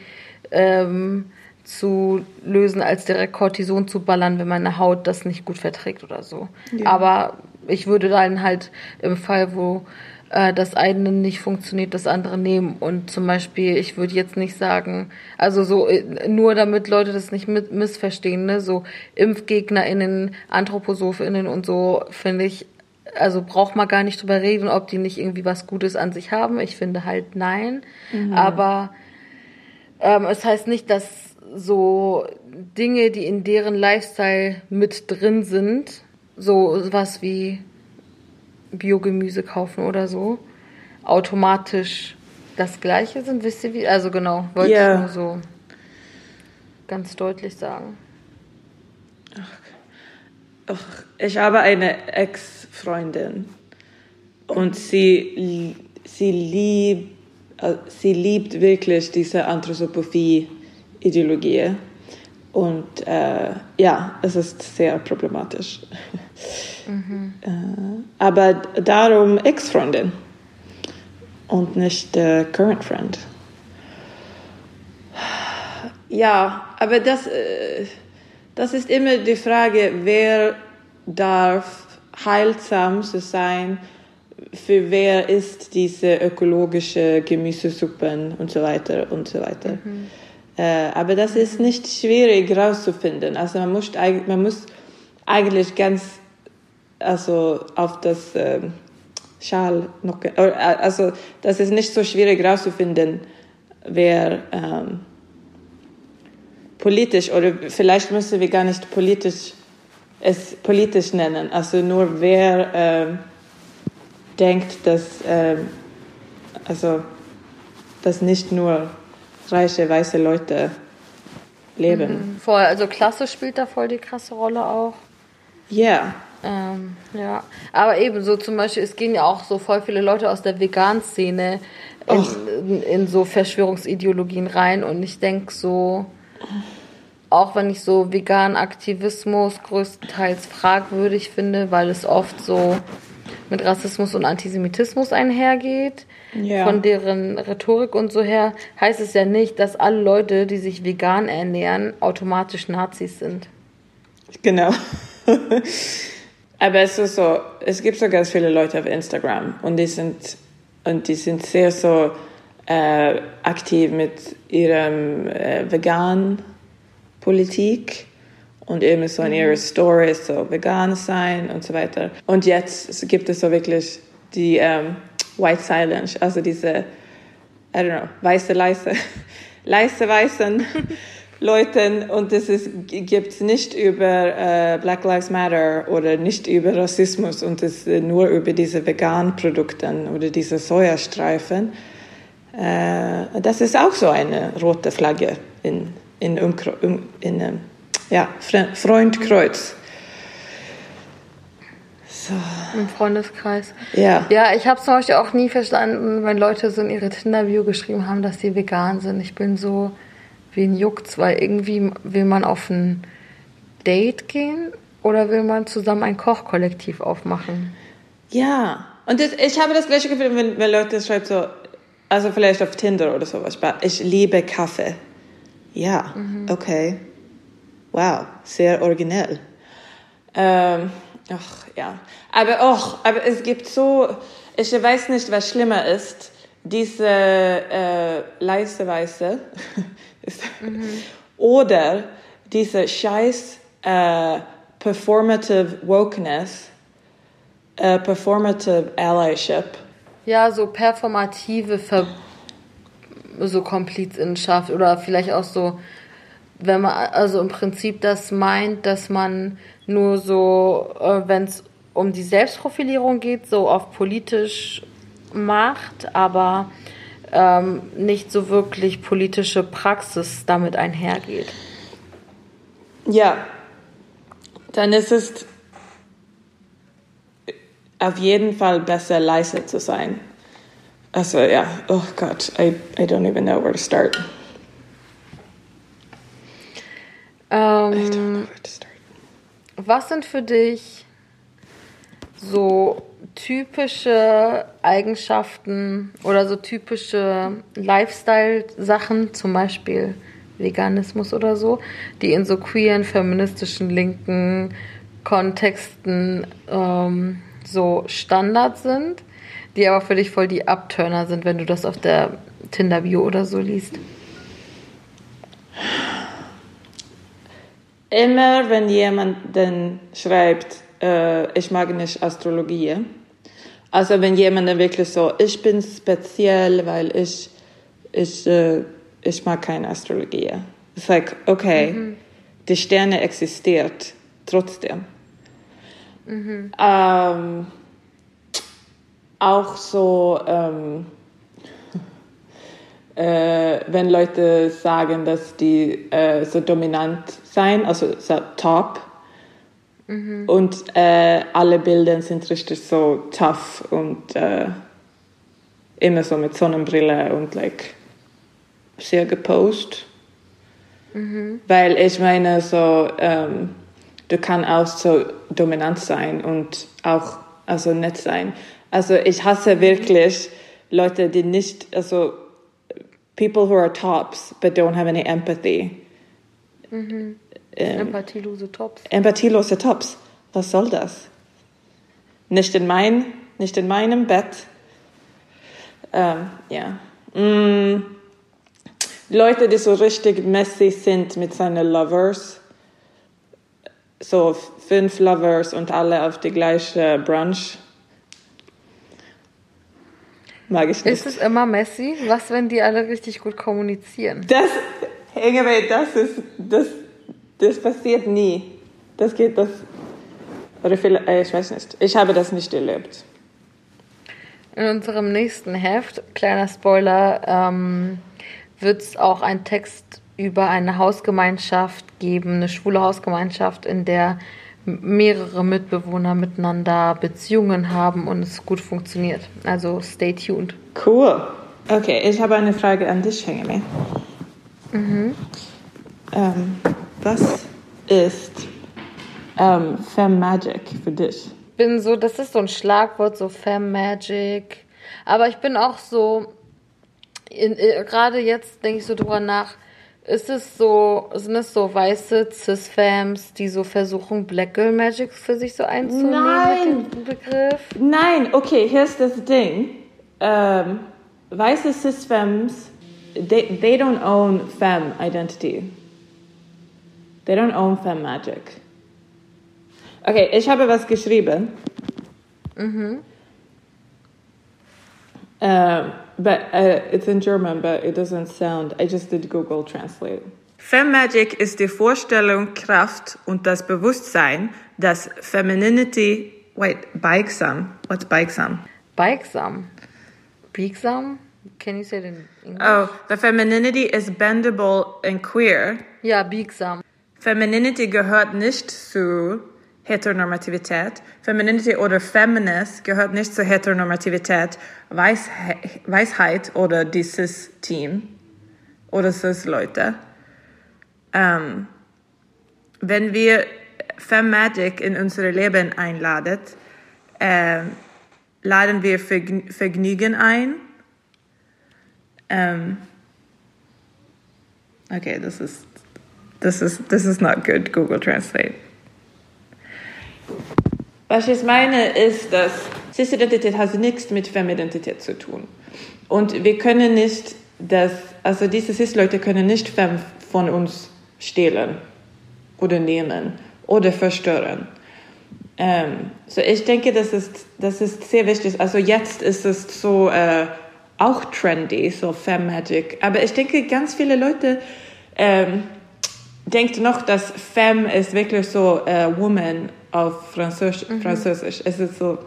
ähm, zu lösen, als direkt Cortison zu ballern, wenn meine Haut das nicht gut verträgt oder so. Ja. Aber ich würde dann halt im Fall, wo äh, das eine nicht funktioniert, das andere nehmen. Und zum Beispiel, ich würde jetzt nicht sagen, also so, äh, nur damit Leute das nicht mit, missverstehen, ne, so ImpfgegnerInnen, AnthroposophInnen und so, finde ich, also braucht man gar nicht drüber reden, ob die nicht irgendwie was Gutes an sich haben. Ich finde halt nein. Mhm. Aber Ähm, es heißt nicht, dass so Dinge, die in deren Lifestyle mit drin sind, so was wie Biogemüse kaufen oder so, automatisch das Gleiche sind. Wisst ihr wie? Also genau, wollte Ja. ich nur so ganz deutlich sagen. Ach, ich habe eine Ex-Freundin und sie, sie, lieb, äh, sie liebt wirklich diese Anthroposophie-Ideologie. Und äh, ja, es ist sehr problematisch. Äh, aber darum Ex-Freundin und nicht äh, Current Friend. Ja, aber das, äh, das ist immer die Frage, wer darf heilsam so sein, für wer ist diese ökologische Gemüsesuppen und so weiter und so weiter. Äh, aber das ist nicht schwierig herauszufinden. Also man muss, man muss eigentlich ganz also auf das ähm, Schal noch, äh, also das ist nicht so schwierig herauszufinden, wer ähm, politisch oder vielleicht müssen wir gar nicht politisch es politisch nennen, also nur wer ähm, denkt, dass ähm, also dass nicht nur reiche weiße Leute leben. Voll, also Klasse spielt da voll die krasse Rolle auch. Ja, Ähm, ja, aber ebenso zum Beispiel, es gehen ja auch so voll viele Leute aus der Vegan-Szene in, in, in so Verschwörungsideologien rein und ich denke so, auch wenn ich so veganen Aktivismus größtenteils fragwürdig finde, weil es oft so mit Rassismus und Antisemitismus einhergeht, Ja. von deren Rhetorik und so her, heißt es ja nicht, dass alle Leute, die sich vegan ernähren, automatisch Nazis sind. Genau. Aber es ist so, es gibt so ganz viele Leute auf Instagram und die sind und die sind sehr so äh, aktiv mit ihrem äh, vegan Politik und immer so in ihre Stories so vegan sein und so weiter. Und jetzt gibt es so wirklich die ähm, White Silence, also diese I don't know, weiße, leise, leise weißen Leuten und es ist, gibt's nicht über äh, Black Lives Matter oder nicht über Rassismus und es ist nur über diese veganen Produkte oder diese Sojastreifen. Äh, das ist auch so eine rote Flagge in, in, Umkro um, in ähm, ja, Fre Freundkreuz. So, Im Freundeskreis. ja. Ja, ich habe zum Beispiel auch nie verstanden, wenn Leute so in ihre Tinder-Bio geschrieben haben, dass sie vegan sind. Ich bin so, wen juckt's, weil irgendwie will man auf ein Date gehen oder will man zusammen ein Kochkollektiv aufmachen? Ja, und das, ich habe das gleiche Gefühl, wenn, wenn Leute schreiben so, also vielleicht auf Tinder oder sowas, ich liebe Kaffee. Ja, okay. Wow, sehr originell. Ähm, ach ja, aber auch, aber es gibt so, ich weiß nicht, was schlimmer ist, diese äh, leise Weiße ist, oder diese scheiß äh, performative Wokeness, äh, performative allyship. Ja, so performative Ver so Komplizinschaft oder vielleicht auch so, wenn man also im Prinzip das meint, dass man nur so, äh, wenn es um die Selbstprofilierung geht, so auf politisch macht, aber ähm, nicht so wirklich politische Praxis damit einhergeht. Ja, dann ist es auf jeden Fall besser, leise zu sein. Also ja, oh Gott, I, I don't even know where to start. I don't Ähm, know where to start. Was sind für dich so typische Eigenschaften oder so typische Lifestyle-Sachen, zum Beispiel Veganismus oder so, die in so queeren, feministischen, linken Kontexten ähm, so Standard sind, die aber für dich voll die Upturner sind, wenn du das auf der Tinder-Bio oder so liest? Immer wenn jemand dann schreibt, äh, ich mag nicht Astrologie, also wenn jemand wirklich so, ich bin speziell, weil ich, ich äh, ich mag keine Astrologie. Es ist like, okay, die Sterne existiert trotzdem. Ähm, auch so, ähm, äh, wenn Leute sagen, dass die äh, so dominant sein, also so top, und äh, alle Bilder sind richtig so tough und äh, immer so mit Sonnenbrille und like sehr gepostet. Weil ich meine, so, ähm, du kannst auch so dominant sein und auch also nett sein. Also ich hasse wirklich Leute, die nicht, also people who are tops but don't have any empathy. Ähm, Empathielose Tops. empathielose Tops. Was soll das? Nicht in mein, nicht in meinem Bett. Ähm, ja. Mm. Leute, die so richtig messy sind mit seinen Lovers. So fünf Lovers und alle auf die gleiche Brunch. Mag ich nicht. Ist es immer messy? Was, wenn die alle richtig gut kommunizieren? Das, Ingeborg, das ist, das, das passiert nie. Das geht, das, oder vielleicht, äh, ich weiß nicht. Ich habe das nicht erlebt. In unserem nächsten Heft, kleiner Spoiler, ähm, wird es auch einen Text über eine Hausgemeinschaft geben, eine schwule Hausgemeinschaft, in der mehrere Mitbewohner miteinander Beziehungen haben und es gut funktioniert. Also stay tuned. Cool. Okay, ich habe eine Frage an dich, Hengeme. Ähm, was ist ähm, Femme Magic für dich? bin so, das ist so ein Schlagwort, so Femme Magic. Aber ich bin auch so, äh, gerade jetzt denke ich so drüber nach, ist es so, sind es so weiße Cis-Femmes, die so versuchen, Black Girl Magic für sich so einzunehmen Nein. mit dem Begriff? Nein, okay, hier ist das Ding. Ähm, weiße Cis-Femmes, they, they don't own Femme Identity. They don't own Femme Magic. Okay, ich habe was geschrieben. Um, but uh, it's in German, but it doesn't sound. I just did Google Translate. Femme Magic ist die Vorstellung, Kraft und das Bewusstsein, dass Femininity. Wait, bikesam. What's bikesam? Bikesam. Biegsam? Can you say it in English? Oh, the femininity is bendable and queer. Yeah, biegsam. Femininity gehört nicht zu Heteronormativität. Femininity oder Feminist gehört nicht zu Heteronormativität, Weishe Weisheit oder dieses Team oder Cis-Leute. Ähm, wenn wir Femme-Magic in unser Leben einladen, ähm, laden wir Vergn Vergnügen ein. Ähm, okay, das ist This is this is not good Google Translate. Was ich meine ist, dass Cis-Identität hat nichts mit Femme-Identität zu tun. Und wir können nicht das, also diese Cis-Leute können nicht Femme von uns stehlen oder nehmen oder verstören. Ähm, so ich denke, das ist, das ist sehr wichtig. Also jetzt ist es so äh, auch trendy, so Femme Magic. Aber ich denke, ganz viele Leute ähm, denkt noch, dass Femme ist wirklich so äh, Woman auf Französisch. Französisch. Es ist so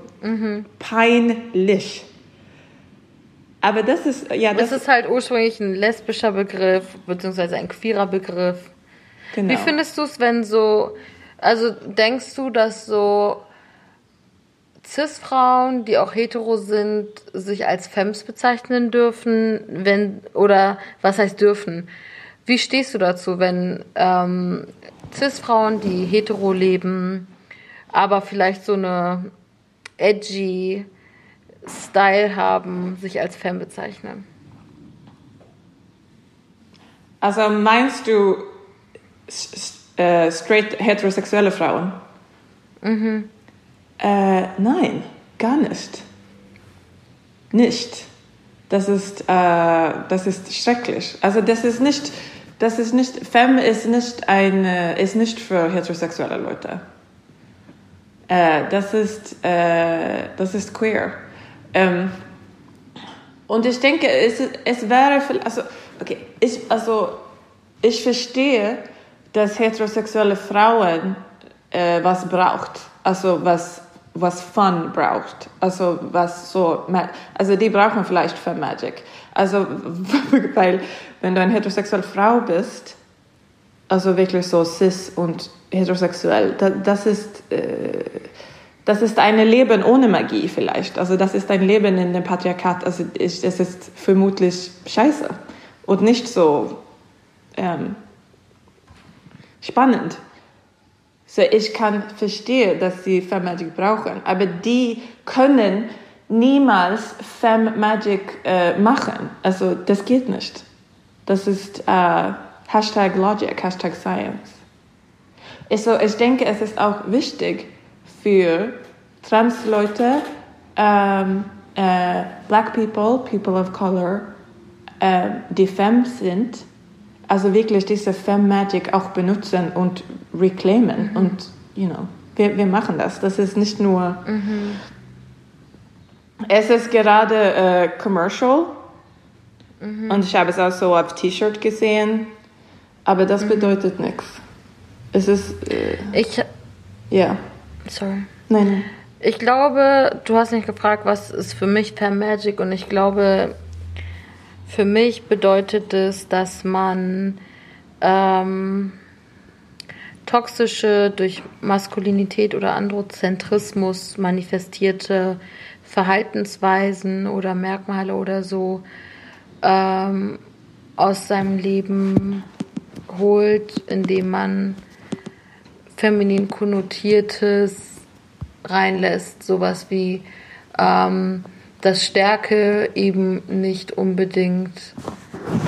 peinlich. Aber das ist, ja, das, Das ist halt ursprünglich ein lesbischer Begriff, beziehungsweise ein queerer Begriff. genau. Wie findest du es, wenn so, also denkst du, dass so Cis-Frauen, die auch hetero sind, sich als Femmes bezeichnen dürfen, wenn, oder was heißt dürfen? Wie stehst du dazu, wenn ähm, Cis-Frauen, die hetero leben, aber vielleicht so eine edgy Style haben, sich als Femme bezeichnen? Also meinst du äh, straight heterosexuelle Frauen? Mhm. Äh, nein, gar nicht. Nicht. Das ist, äh, das ist schrecklich. Also das ist nicht, das ist nicht, Femme ist nicht eine, ist nicht für heterosexuelle Leute. Äh, das ist, äh, das ist queer. Ähm, und ich denke, es, es wäre, also okay, ich, also, ich verstehe, dass heterosexuelle Frauen äh, was braucht, also was, was Fun braucht, also was so, also die brauchen vielleicht für Magic. Also, weil, wenn du eine heterosexuelle Frau bist, also wirklich so cis und heterosexuell, das, das ist, äh, das ist ein Leben ohne Magie vielleicht. Also das ist ein Leben in dem Patriarchat. Also es ist vermutlich scheiße und nicht so ähm, spannend. So, ich kann verstehen, dass sie Magic brauchen, aber die können niemals Femme Magic äh, machen. Also das geht nicht. Das ist äh, Hashtag Logic, Hashtag Science. Also, ich denke, es ist auch wichtig für Trans-Leute, ähm, äh, Black People, People of Color, äh, die Femme sind, also wirklich diese Femme Magic auch benutzen und reclaimen. Mhm. Und, you know, wir, wir machen das. Das ist nicht nur. Mhm. Es ist gerade äh, commercial. Mhm. Und ich habe es auch so auf T-Shirt gesehen. Aber das mhm. bedeutet nichts. Es ist. Äh, ich. Ja. Sorry. Nein, nein. Ich glaube, du hast mich gefragt, was ist für mich per Magic und ich glaube, für mich bedeutet es, dass man ähm, toxische, durch Maskulinität oder Androzentrismus manifestierte Verhaltensweisen oder Merkmale oder so ähm, aus seinem Leben holt, indem man feminin konnotiertes reinlässt, sowas wie ähm, dass Stärke eben nicht unbedingt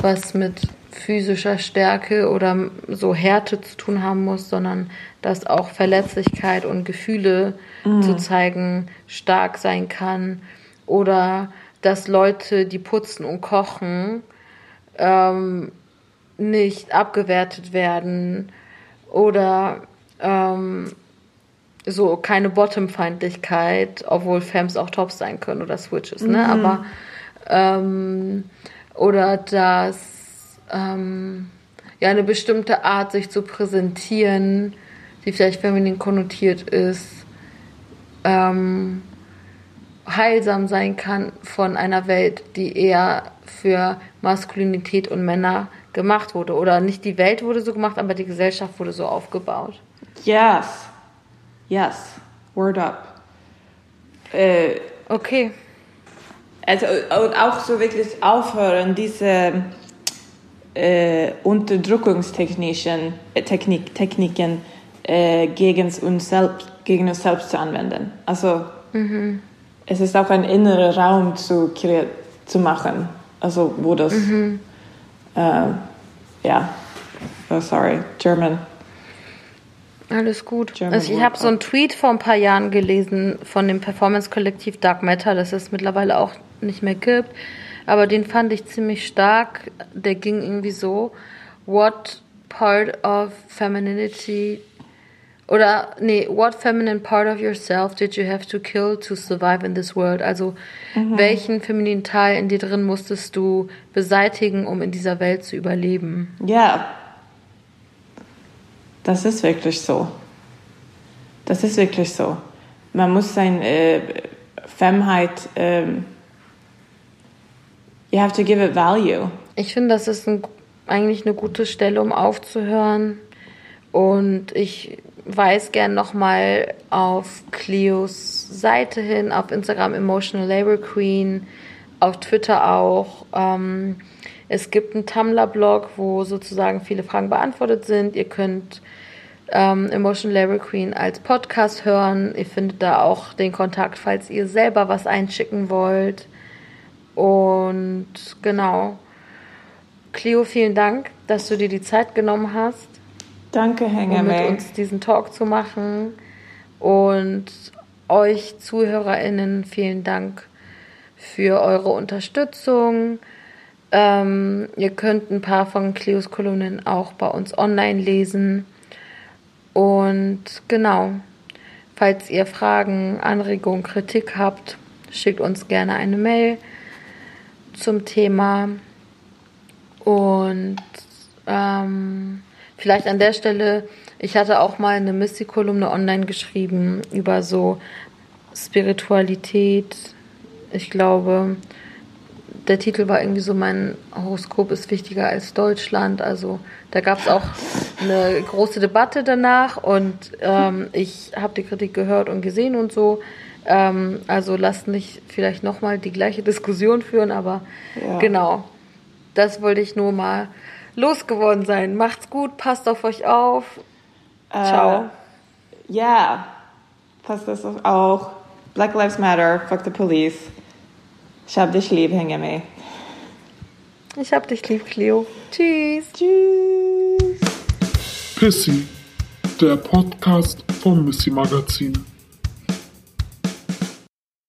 was mit physischer Stärke oder so Härte zu tun haben muss, sondern dass auch Verletzlichkeit und Gefühle mhm. zu zeigen stark sein kann. Oder dass Leute, die putzen und kochen, ähm, nicht abgewertet werden. Oder ähm, so keine Bottom-Feindlichkeit, obwohl Femmes auch Tops sein können oder Switches, ne? Mhm. Aber ähm, oder dass ähm, ja eine bestimmte Art, sich zu präsentieren, die vielleicht feminin konnotiert ist, ähm, heilsam sein kann von einer Welt, die eher für Maskulinität und Männer gemacht wurde. Oder nicht die Welt wurde so gemacht, aber die Gesellschaft wurde so aufgebaut. Yes. Yes, word up. Äh, okay. Also und auch so wirklich aufhören, diese äh, Unterdrückungstechniken äh, Technik, Techniken äh, gegen, uns selbst, gegen uns selbst zu anwenden. Also mhm. es ist auch ein innerer Raum zu, zu machen, also wo das, mhm. äh, ja, oh, sorry, German. Alles gut. also ich habe so einen Tweet vor ein paar Jahren gelesen von dem Performance-Kollektiv Dark Matter, das es mittlerweile auch nicht mehr gibt. Aber den fand ich ziemlich stark. Der ging irgendwie so, what part of femininity oder nee, what feminine part of yourself did you have to kill to survive in this world? Also mhm. welchen femininen Teil in dir drin musstest du beseitigen, um in dieser Welt zu überleben? Ja, das ist wirklich so. Das ist wirklich so. Man muss seine äh, Femheit, ähm, you have to give it value. Ich finde, das ist ein, eigentlich eine gute Stelle, um aufzuhören. Und ich weise gern nochmal auf Cleos Seite hin, auf Instagram Emotional Labor Queen, auf Twitter auch. Ähm, es gibt einen Tumblr-Blog, wo sozusagen viele Fragen beantwortet sind. Ihr könnt ähm, Emotion Label Queen als Podcast hören. Ihr findet da auch den Kontakt, falls ihr selber was einschicken wollt. Und genau. Cleo, vielen Dank, dass du dir die Zeit genommen hast. Danke, Hänger, um mit uns diesen Talk zu machen. Und euch ZuhörerInnen vielen Dank für eure Unterstützung. Ähm, ihr könnt ein paar von Cleos Kolumnen auch bei uns online lesen. Und genau, falls ihr Fragen, Anregungen, Kritik habt, schickt uns gerne eine Mail zum Thema. Und ähm, vielleicht an der Stelle, ich hatte auch mal eine Missy-Kolumne online geschrieben über so Spiritualität. Ich glaube, der Titel war irgendwie so, mein Horoskop ist wichtiger als Deutschland. Also da gab es auch eine große Debatte danach und ähm, ich habe die Kritik gehört und gesehen und so. Ähm, also lasst nicht vielleicht nochmal die gleiche Diskussion führen, aber ja. genau, das wollte ich nur mal losgeworden sein. Macht's gut, passt auf euch auf. Äh, Ciao. Ja, passt das auch. Black Lives Matter, fuck the police. Ich hab dich lieb, hänge mir. Ich hab dich lieb, Cleo. Tschüss. Tschüss. Pissy, der Podcast vom Missy Magazin.